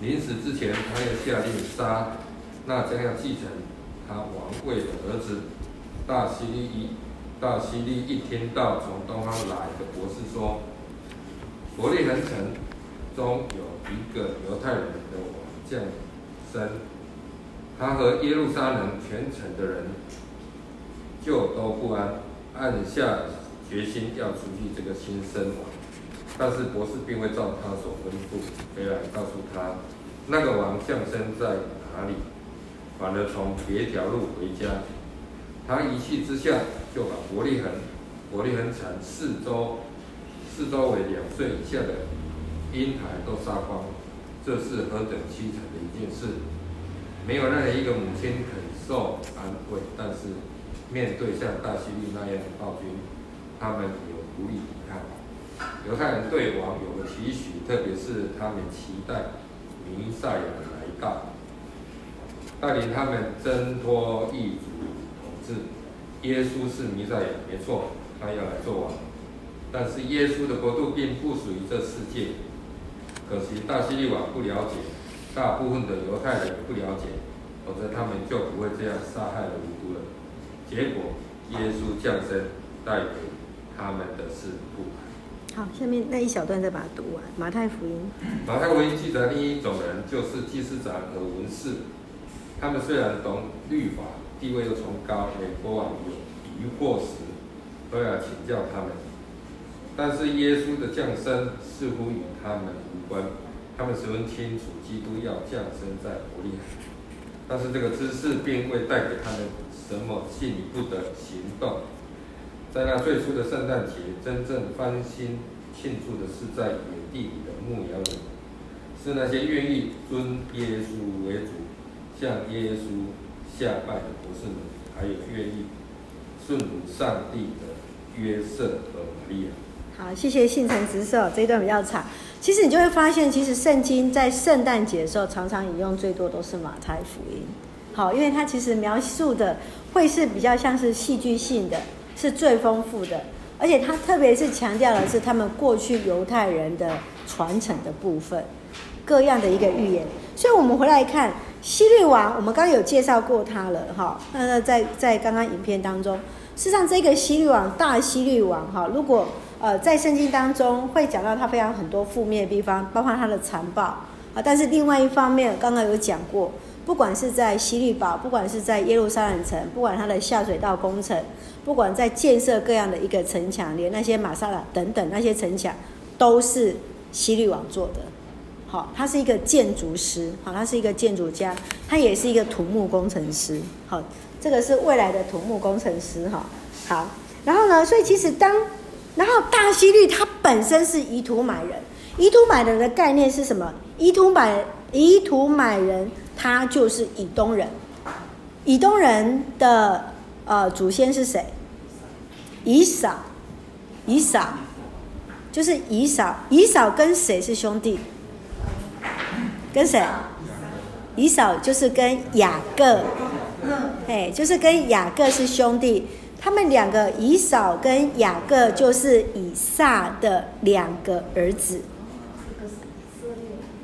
临死之前，他又下令杀那将要继承他王位的儿子大希律一大希律一听到从东方来的博士说，伯利恒城中有一个犹太人的王降生，他和耶路撒冷全城的人就都不安，暗下决心要除去这个新生王。但是博士并未照他所吩咐，回来告诉他，那个王降生在哪里，反而从别条路回家。他一气之下，就把伯利恒、伯利恒城四周、四周围两岁以下的婴孩都杀光。这是何等凄惨的一件事！没有任何一个母亲肯受安慰。但是面对像大希律那样的暴君，他们有无力抵抗。犹太人对王有了期许，特别是他们期待弥赛亚的来到，带领他们挣脱异族统治。耶稣是弥赛亚，没错，他要来做王。但是耶稣的国度并不属于这世界。可惜大希律王不了解，大部分的犹太人不了解，否则他们就不会这样杀害了无辜了。结果耶稣降生，带给他们的是不满。好，下面那一小段再把它读完。马太福音。马太福音记载另一种人，就是祭司长和文士。他们虽然懂律法，地位又崇高，每国王有疑惑时，都要请教他们。但是耶稣的降生似乎与他们无关。他们十分清楚，基督要降生在伯利恒。但是这个知识并未带给他们什么进一步的行动。在那最初的圣诞节，真正欢欣庆祝的是在野地里的牧羊人，是那些愿意尊耶稣为主、向耶稣下拜的博士们，还有愿意顺服上帝的约瑟和玛利亚。好，谢谢信诚执事，这一段比较长。其实你就会发现，其实圣经在圣诞节的时候，常常引用最多都是马太福音。好，因为它其实描述的会是比较像是戏剧性的。是最丰富的，而且他特别是强调的是他们过去犹太人的传承的部分，各样的一个预言。所以，我们回来看希律王，我们刚刚有介绍过他了哈。那在在刚刚影片当中，事实上这个希律王大希律王哈，如果呃在圣经当中会讲到他非常很多负面的地方，包括他的残暴啊。但是另外一方面，刚刚有讲过，不管是在希律堡，不管是在耶路撒冷城，不管他的下水道工程。不管在建设各样的一个城墙，连那些玛莎拉等等那些城墙，都是希律王做的。好，他是一个建筑师，好，他是一个建筑家，他也是一个土木工程师。好，这个是未来的土木工程师。哈，好，然后呢，所以其实当，然后大希律他本身是以土买人，以土买人的概念是什么？以土买以土买人，他就是以东人，以东人的呃祖先是谁？以扫，以扫，就是以扫。以扫跟谁是兄弟？跟谁？以扫就是跟雅各，哎，就是跟雅各是兄弟。他们两个，以扫跟雅各，就是以撒的两个儿子。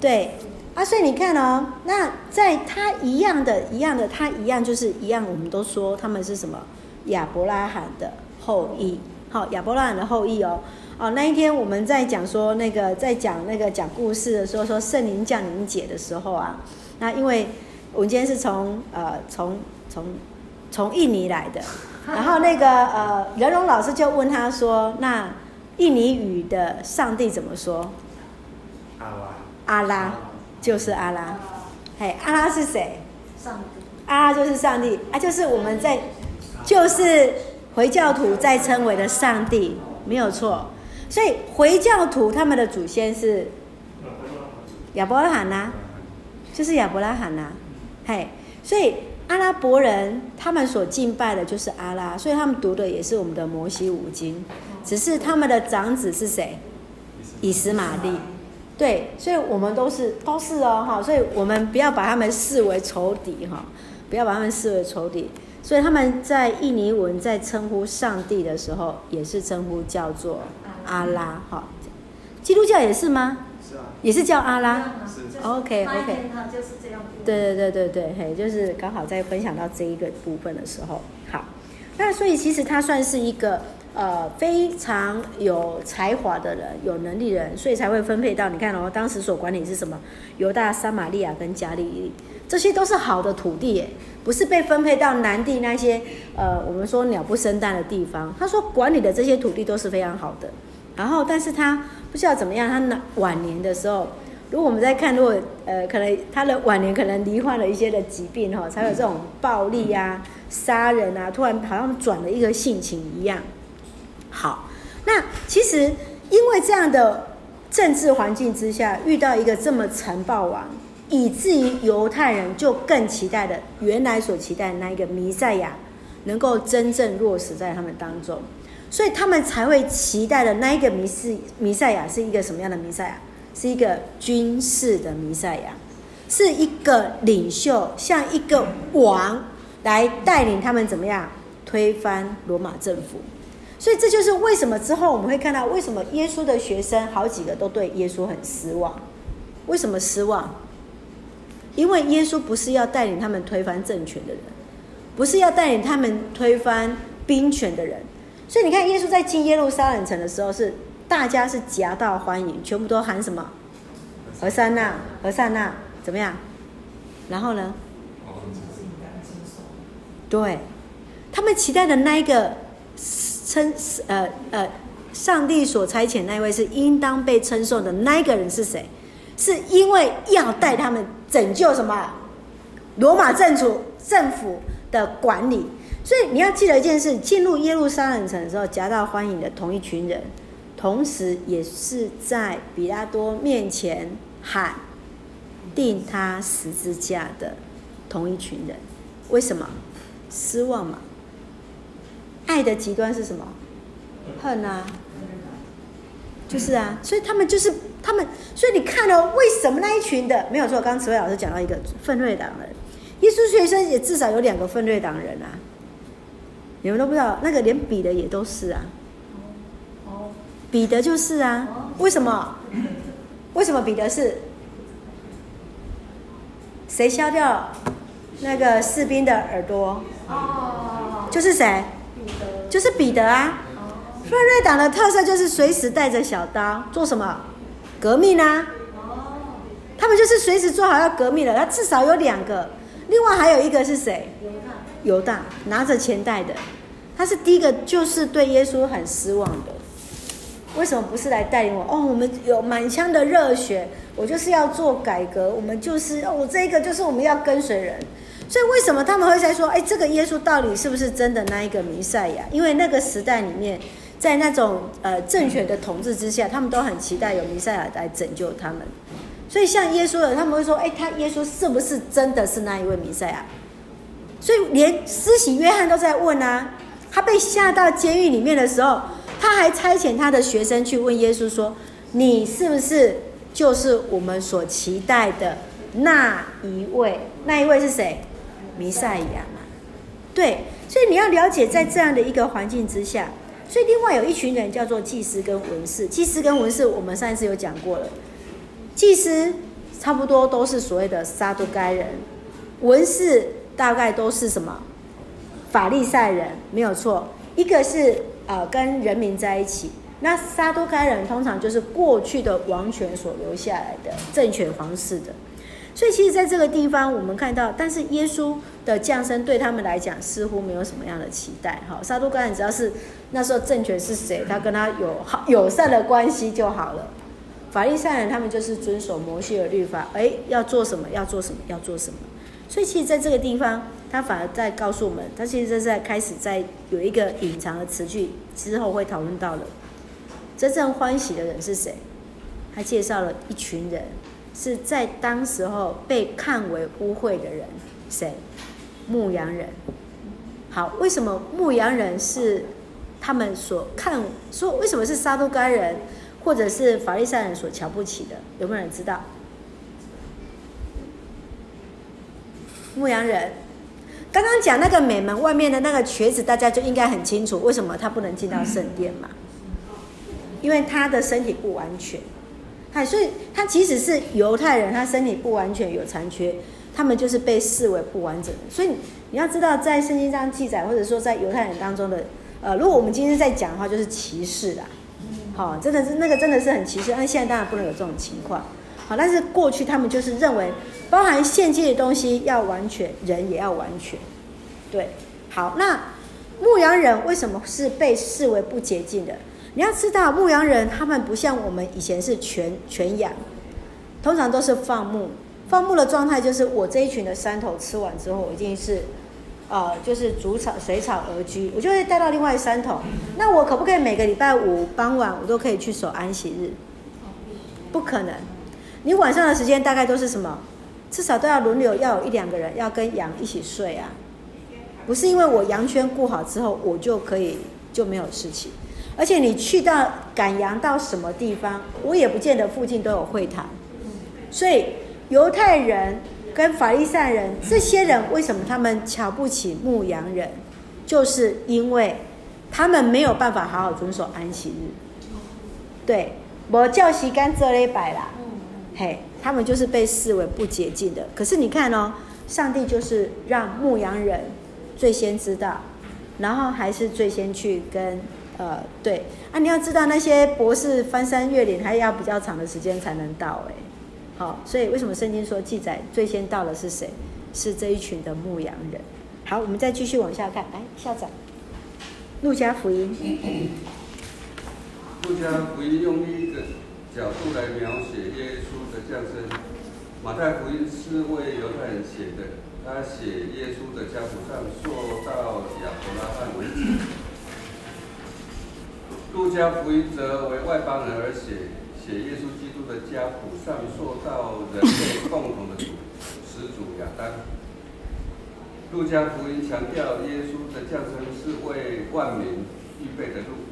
对啊，所以你看哦，那在他一样的，一样的，他一样就是一样。我们都说他们是什么？亚伯拉罕的。后裔，好，亚伯拉罕的后裔哦，哦，那一天我们在讲说那个在讲那个讲故事的时候，说圣灵降临节的时候啊，那因为我们今天是从呃从从从印尼来的，然后那个呃仁荣老师就问他说，那印尼语的上帝怎么说？阿拉，阿拉就是阿拉，嘿，阿拉是谁？上帝，阿拉就是上帝啊，就是我们在就是。回教徒在称为的上帝没有错，所以回教徒他们的祖先是亚伯拉罕呐，就是亚伯拉罕呐，嘿，所以阿拉伯人他们所敬拜的就是阿拉，所以他们读的也是我们的摩西五经，只是他们的长子是谁？以实玛利，对，所以我们都是都是哦哈，所以我们不要把他们视为仇敌哈，不要把他们视为仇敌。所以他们在印尼文在称呼上帝的时候，也是称呼叫做阿拉。哈，基督教也是吗？是啊，也是叫阿拉。OK OK。对对对对对，嘿，就是刚好在分享到这一个部分的时候，好，那所以其实它算是一个呃非常有才华的人，有能力的人，所以才会分配到你看哦，当时所管理是什么？犹大、撒玛利亚跟加利利，这些都是好的土地耶，不是被分配到南地那些呃我们说鸟不生蛋的地方。他说管理的这些土地都是非常好的，然后但是他不知道怎么样，他晚年的时候。如果我们在看，如果呃，可能他的晚年可能罹患了一些的疾病哈，才有这种暴力啊、杀人啊，突然好像转了一个性情一样。好，那其实因为这样的政治环境之下，遇到一个这么残暴王，以至于犹太人就更期待的原来所期待的那一个弥赛亚能够真正落实在他们当中，所以他们才会期待的那一个弥斯弥赛亚是一个什么样的弥赛亚？是一个军事的弥赛亚，是一个领袖，像一个王来带领他们怎么样推翻罗马政府。所以这就是为什么之后我们会看到，为什么耶稣的学生好几个都对耶稣很失望。为什么失望？因为耶稣不是要带领他们推翻政权的人，不是要带领他们推翻兵权的人。所以你看，耶稣在进耶路撒冷城的时候是。大家是夹道欢迎，全部都喊什么？何善那，何善那，怎么样？然后呢？对，他们期待的那一个称呃呃，上帝所差遣那位是应当被称颂的那一个人是谁？是因为要带他们拯救什么？罗马政府政府的管理。所以你要记得一件事：进入耶路撒冷城的时候，夹道欢迎的同一群人。同时，也是在比拉多面前喊定他十字架的同一群人，为什么？失望嘛。爱的极端是什么？恨啊，就是啊。所以他们就是他们，所以你看了、哦、为什么那一群的没有错？刚刚慈惠老师讲到一个奋锐党人，耶稣学生也至少有两个奋锐党人啊。你们都不知道，那个连彼得也都是啊。彼得就是啊，为什么？为什么彼得是？谁削掉那个士兵的耳朵？哦，就是谁？就是彼得啊。奋锐党的特色就是随时带着小刀，做什么？革命啊。他们就是随时做好要革命的。他至少有两个，另外还有一个是谁？犹大，犹大拿着钱袋的，他是第一个，就是对耶稣很失望的。为什么不是来带领我？哦，我们有满腔的热血，我就是要做改革，我们就是，我这个就是我们要跟随人。所以为什么他们会在说，哎，这个耶稣到底是不是真的那一个弥赛亚？因为那个时代里面，在那种呃政权的统治之下，他们都很期待有弥赛亚来拯救他们。所以像耶稣的，他们会说，哎，他耶稣是不是真的是那一位弥赛亚？所以连施洗约翰都在问啊，他被下到监狱里面的时候。他还差遣他的学生去问耶稣说：“你是不是就是我们所期待的那一位？那一位是谁？弥赛亚嘛？对，所以你要了解，在这样的一个环境之下，所以另外有一群人叫做祭司跟文士。祭司跟文士，我们上一次有讲过了。祭司差不多都是所谓的撒都该人，文士大概都是什么？法利赛人，没有错。一个是。呃，跟人民在一起，那撒都该人通常就是过去的王权所留下来的政权皇室的，所以其实在这个地方我们看到，但是耶稣的降生对他们来讲似乎没有什么样的期待。哈，撒都干人只要是那时候政权是谁，他跟他有好友善的关系就好了。法利赛人他们就是遵守摩西的律法，诶，要做什么要做什么要做什么，所以其实在这个地方。他反而在告诉我们，他其实是在开始在有一个隐藏的词句，之后会讨论到了真正欢喜的人是谁？他介绍了一群人是在当时候被看为污秽的人，谁？牧羊人。好，为什么牧羊人是他们所看说？为什么是撒都该人或者是法利赛人所瞧不起的？有没有人知道？牧羊人。刚刚讲那个美门外面的那个瘸子，大家就应该很清楚，为什么他不能进到圣殿嘛？因为他的身体不完全，所以他即使是犹太人，他身体不完全有残缺，他们就是被视为不完整的。所以你要知道，在圣经上记载，或者说在犹太人当中的，呃，如果我们今天在讲的话，就是歧视啦。好，真的是那个真的是很歧视。但现在当然不能有这种情况。好，但是过去他们就是认为，包含献祭的东西要完全，人也要完全。对，好，那牧羊人为什么是被视为不洁净的？你要知道，牧羊人他们不像我们以前是全全羊，通常都是放牧。放牧的状态就是，我这一群的山头吃完之后，我一定是，呃，就是逐草随草而居，我就会带到另外山头。那我可不可以每个礼拜五傍晚我都可以去守安息日？不可能。你晚上的时间大概都是什么？至少都要轮流，要有一两个人要跟羊一起睡啊。不是因为我羊圈顾好之后，我就可以就没有事情。而且你去到赶羊到什么地方，我也不见得附近都有会堂。所以犹太人跟法利赛人这些人，为什么他们瞧不起牧羊人？就是因为他们没有办法好好遵守安息日。对，我叫时间做礼拜啦。嘿，他们就是被视为不洁净的。可是你看哦，上帝就是让牧羊人最先知道，然后还是最先去跟。呃，对啊，你要知道那些博士翻山越岭，还要比较长的时间才能到哎。好，所以为什么圣经说记载最先到的是谁？是这一群的牧羊人。好，我们再继续往下看，来校长，路加福音。路加福音用一个角度来描写耶稣的降生。马太福音是为犹太人写的，他写耶稣的家谱上说到亚伯拉罕为止。路加福音则为外邦人而写，写耶稣基督的家谱上溯到人类共同的主始祖亚当。路加福音强调耶稣的降生是为万民预备的路。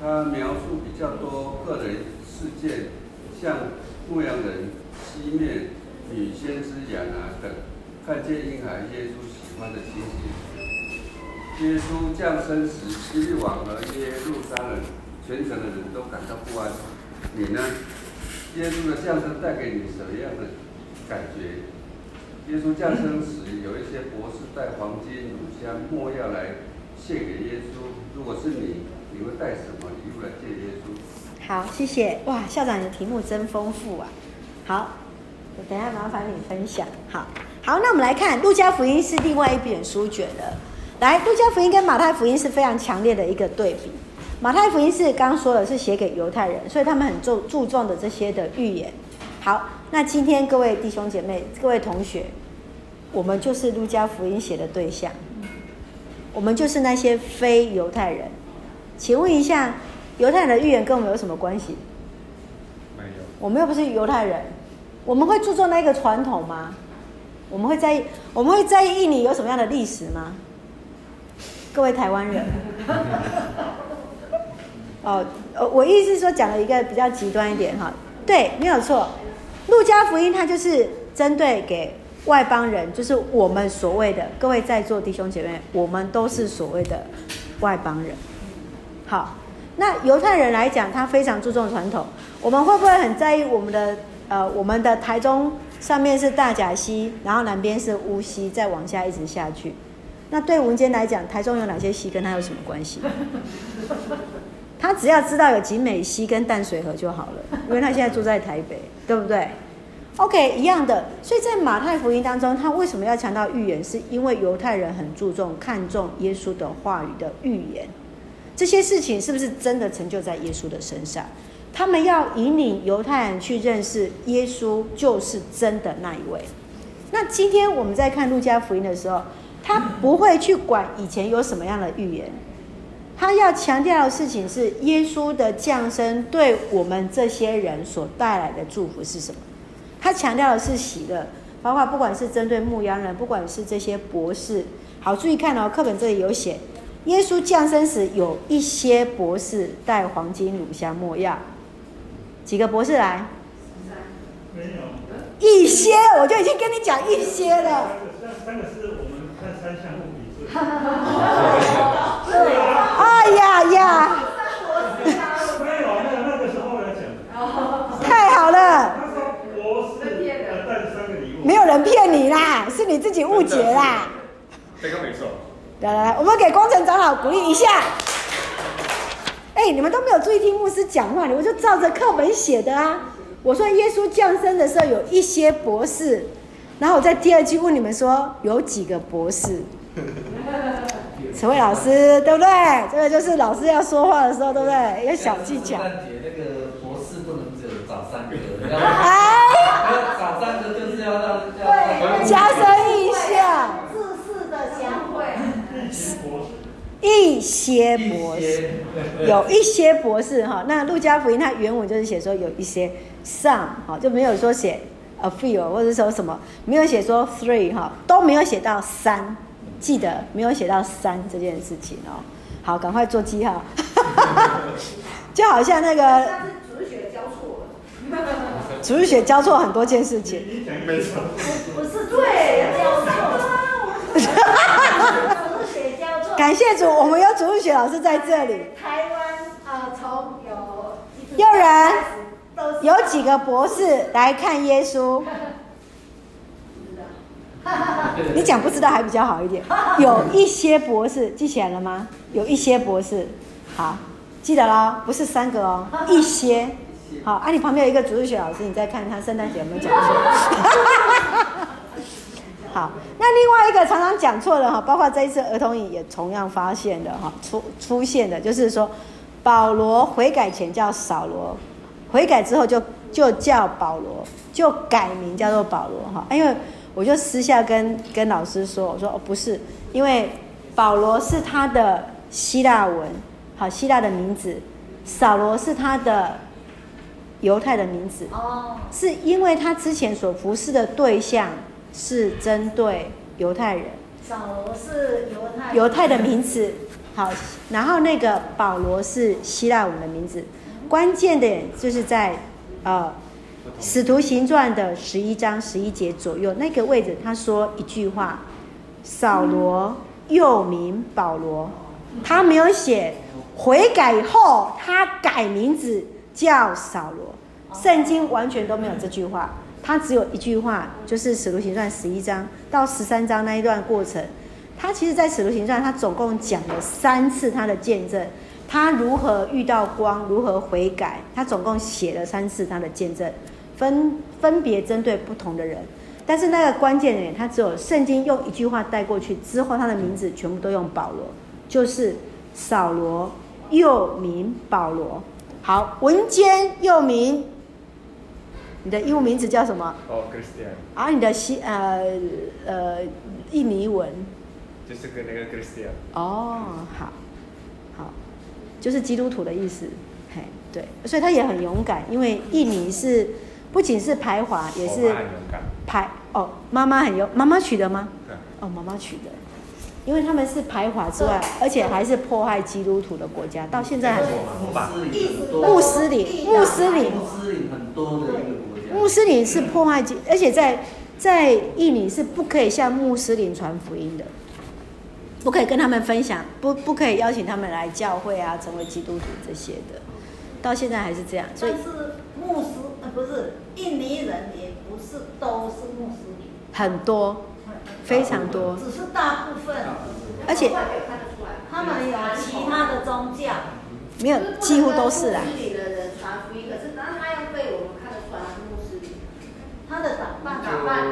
他描述比较多个人事件，像牧羊人西面、女先知雅拿等，看见婴孩耶稣喜欢的情形。耶稣降生时，希律王和耶路撒冷全城的人都感到不安。你呢？耶稣的降生带给你什么样的感觉？耶稣降生时，有一些博士带黄金、乳香、没药来献给耶稣。如果是你，你会带什么礼物来见耶稣？好，谢谢。哇，校长，你的题目真丰富啊！好，我等下麻烦你分享。好，好，那我们来看《路加福音》是另外一本书卷的。来，路加福音跟马太福音是非常强烈的一个对比。马太福音是刚刚说的是写给犹太人，所以他们很注注重的这些的预言。好，那今天各位弟兄姐妹、各位同学，我们就是路加福音写的对象，我们就是那些非犹太人。请问一下，犹太人的预言跟我们有什么关系？没有。我们又不是犹太人，我们会注重那个传统吗？我们会在意？我们会在意印尼有什么样的历史吗？各位台湾人，哦，呃我意思是说，讲了一个比较极端一点哈，对，没有错。路加福音它就是针对给外邦人，就是我们所谓的各位在座弟兄姐妹，我们都是所谓的外邦人。好，那犹太人来讲，他非常注重传统，我们会不会很在意我们的呃，我们的台中上面是大甲溪，然后南边是乌溪，再往下一直下去？那对文坚来讲，台中有哪些溪跟他有什么关系？他只要知道有景美溪跟淡水河就好了，因为他现在住在台北，对不对？OK，一样的。所以在马太福音当中，他为什么要强调预言？是因为犹太人很注重看重耶稣的话语的预言，这些事情是不是真的成就在耶稣的身上？他们要引领犹太人去认识耶稣就是真的那一位。那今天我们在看路加福音的时候。他不会去管以前有什么样的预言，他要强调的事情是耶稣的降生对我们这些人所带来的祝福是什么？他强调的是喜乐，包括不管是针对牧羊人，不管是这些博士，好，注意看哦，课本这里有写，耶稣降生时有一些博士带黄金、乳香、没药，几个博士来？没有，一些，我就已经跟你讲一些了。三个是我们。哎呀呀！没有，那那个时候来讲。太好了。他说博士带着三个礼物。没有人骗你啦，是你自己误解啦。这个没错。来来来，我们给工程长老鼓励一下。哎，你们都没有注意听牧师讲话，你们就照着课本写的啊。我说耶稣降生的时候有一些博士，然后我在第二句问你们说有几个博士？陈慧老师对不对？这个就是老师要说话的时候，对不对？有小技巧。那个博士不能只有找三个，要要找三个就是要让要加深印象。自私的相会。一些博士，有一些博士哈。那路加福音它原文就是写说有一些 some 哈，就没有说写 a few 或者说什么，没有写说 three 哈，都没有写到三，记得没有写到三这件事情哦。好，赶快做记号，就好像那个主日学教错了，主日学教错很多件事情，没错，不是对教错。感谢主，我们有主日学老师在这里。台湾啊，从有有人有几个博士来看耶稣？你讲不知道还比较好一点。有一些博士记起来了吗？有一些博士，好，记得了，不是三个哦，一些。好，啊，你旁边有一个主日学老师，你再看他圣诞节有没有讲错。好，那另外一个常常讲错的哈，包括这一次儿童营也同样发现的哈，出出现的就是说，保罗悔改前叫扫罗，悔改之后就就叫保罗，就改名叫做保罗哈。因为我就私下跟跟老师说，我说哦不是，因为保罗是他的希腊文，好希腊的名字，扫罗是他的犹太的名字，哦，是因为他之前所服侍的对象。是针对犹太人。扫罗是犹太犹太的名字，好，然后那个保罗是希腊文的名字。关键点就是在呃《使徒行传》的十一章十一节左右那个位置，他说一句话：“扫罗又名保罗。”他没有写悔改后他改名字叫扫罗，圣经完全都没有这句话。他只有一句话，就是《使徒行传》十一章到十三章那一段过程。他其实，在《使徒行传》，他总共讲了三次他的见证，他如何遇到光，如何悔改。他总共写了三次他的见证，分分别针对不同的人。但是那个关键点，他只有圣经用一句话带过去之后，他的名字全部都用保罗，就是扫罗，又名保罗。好，文坚又名。你的英文名字叫什么？哦、oh,，Christian。啊，你的西呃呃印尼文？就是跟那个 Christian。哦，好，就是基督徒的意思。嘿，对，所以他也很勇敢，因为印尼是不仅是排华，也是排哦，妈妈很勇，妈妈取的吗？对。哦，妈妈取的，因为他们是排华之外，而且还是迫害基督徒的国家，到现在还穆斯林，穆斯林，穆斯林很多的。穆斯林是破坏，而且在在印尼是不可以向穆斯林传福音的，不可以跟他们分享，不不可以邀请他们来教会啊，成为基督徒这些的，到现在还是这样。所以但是穆斯呃不是印尼人，也不是都是穆斯林，很多，非常多，只是大部分，而且他们有其他的宗教，没有，几乎都是啦。他的打扮打扮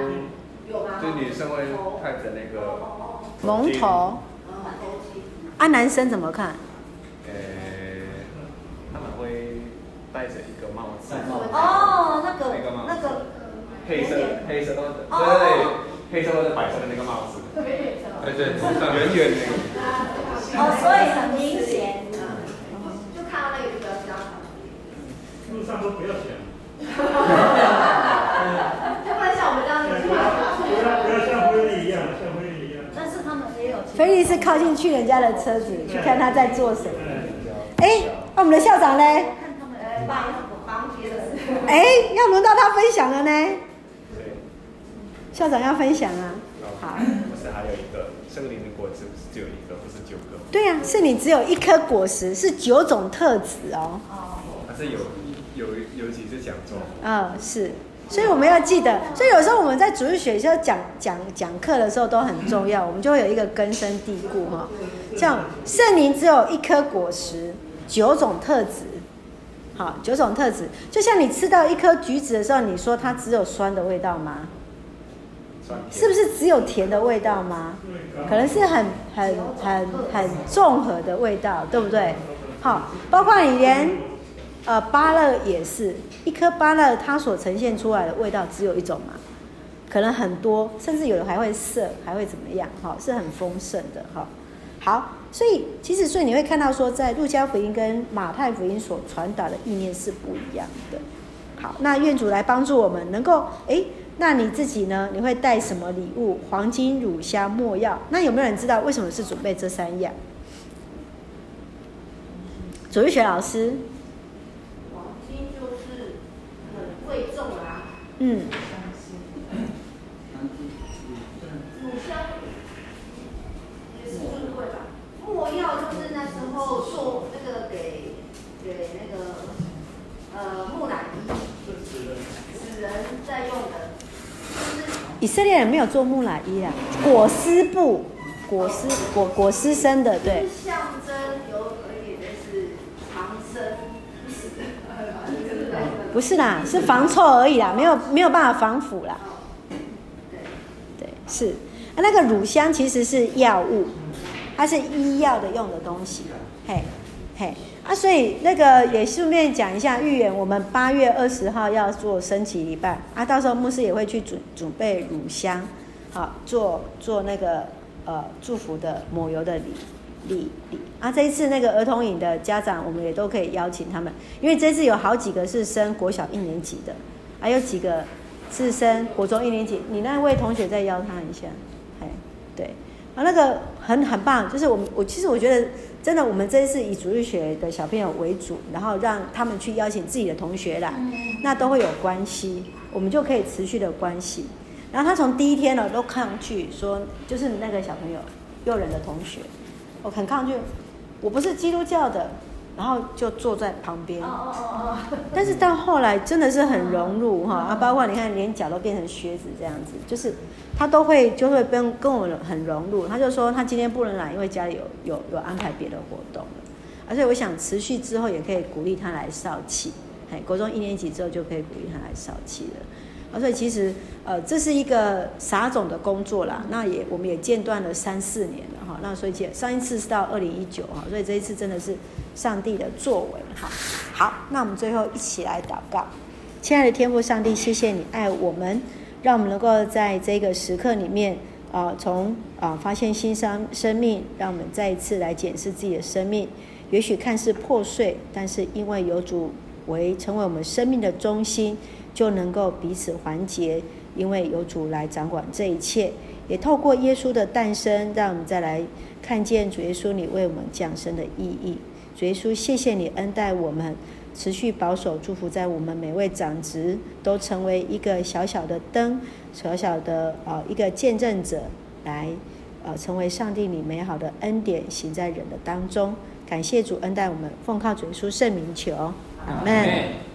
有吗？就女生会看着那个龙头，啊，男生怎么看？呃，他们会戴着一个帽子。哦，那个那个黑色黑色的，对，黑色或者白色的那个帽子。对对，圆圆的。哦，所以很明显。就看到那个就比较像。路上都不要钱。菲利是靠近去人家的车子去看他在做什么。哎，那我们的校长呢？哎，要轮到他分享了呢。校长要分享啊。好。不是还有一个圣灵的果子，不是只有一个，不是九个。对呀，圣灵只有一颗果实，是九种特质哦。哦。它是有有有几次讲座。嗯，是。所以我们要记得，所以有时候我们在主日学校讲讲讲课的时候都很重要，我们就会有一个根深蒂固哈。像圣灵只有一颗果实，九种特质，好，九种特质，就像你吃到一颗橘子的时候，你说它只有酸的味道吗？是不是只有甜的味道吗？可能是很很很很综合的味道，对不对？好，包括你连。呃，芭乐也是一颗芭乐，它所呈现出来的味道只有一种嘛？可能很多，甚至有的还会涩，还会怎么样？哈，是很丰盛的哈。好，所以其实所以你会看到说，在路加福音跟马太福音所传达的意念是不一样的。好，那愿主来帮助我们，能够诶，那你自己呢？你会带什么礼物？黄金、乳香、没药。那有没有人知道为什么是准备这三样？主日学老师。嗯，乳香也是尊贵吧？没药就是那时候做那个给给那个呃木乃伊死人在用的。以色列人没有做木乃伊啊，裹尸布，裹尸裹裹尸身的，对。象征有一点是长生。不是啦，是防臭而已啦，没有没有办法防腐啦。对，是啊，那个乳香其实是药物，它是医药的用的东西。嘿，嘿啊，所以那个也顺便讲一下预言，我们八月二十号要做升旗礼拜啊，到时候牧师也会去准准备乳香，好做做那个呃祝福的抹油的礼。礼礼啊！这一次那个儿童影的家长，我们也都可以邀请他们，因为这次有好几个是升国小一年级的，还有几个是升国中一年级。你那位同学再邀他一下，哎，对啊，那个很很棒，就是我们我其实我觉得真的，我们这一次以主日学的小朋友为主，然后让他们去邀请自己的同学来，那都会有关系，我们就可以持续的关系。然后他从第一天呢都抗拒说，就是那个小朋友诱人的同学。我很抗拒，我不是基督教的，然后就坐在旁边。哦哦哦。但是到后来真的是很融入哈啊，包括你看连脚都变成靴子这样子，就是他都会就会跟跟我们很融入。他就说他今天不能来，因为家里有有有安排别的活动了。而且我想持续之后也可以鼓励他来少气，哎，国中一年级之后就可以鼓励他来少气了。所以其实，呃，这是一个撒种的工作啦。那也，我们也间断了三四年了哈。那所以，上一次是到二零一九哈。所以这一次真的是上帝的作为哈。好，那我们最后一起来祷告。亲爱的天父上帝，谢谢你爱我们，让我们能够在这个时刻里面啊，从啊发现新生生命，让我们再一次来检视自己的生命。也许看似破碎，但是因为有主为成为我们生命的中心。就能够彼此环节，因为有主来掌管这一切，也透过耶稣的诞生，让我们再来看见主耶稣你为我们降生的意义。主耶稣，谢谢你恩待我们，持续保守祝福在我们每位长职，都成为一个小小的灯，小小的呃一个见证者，来呃成为上帝你美好的恩典行在人的当中。感谢主恩待我们，奉靠主耶稣圣名求，阿门。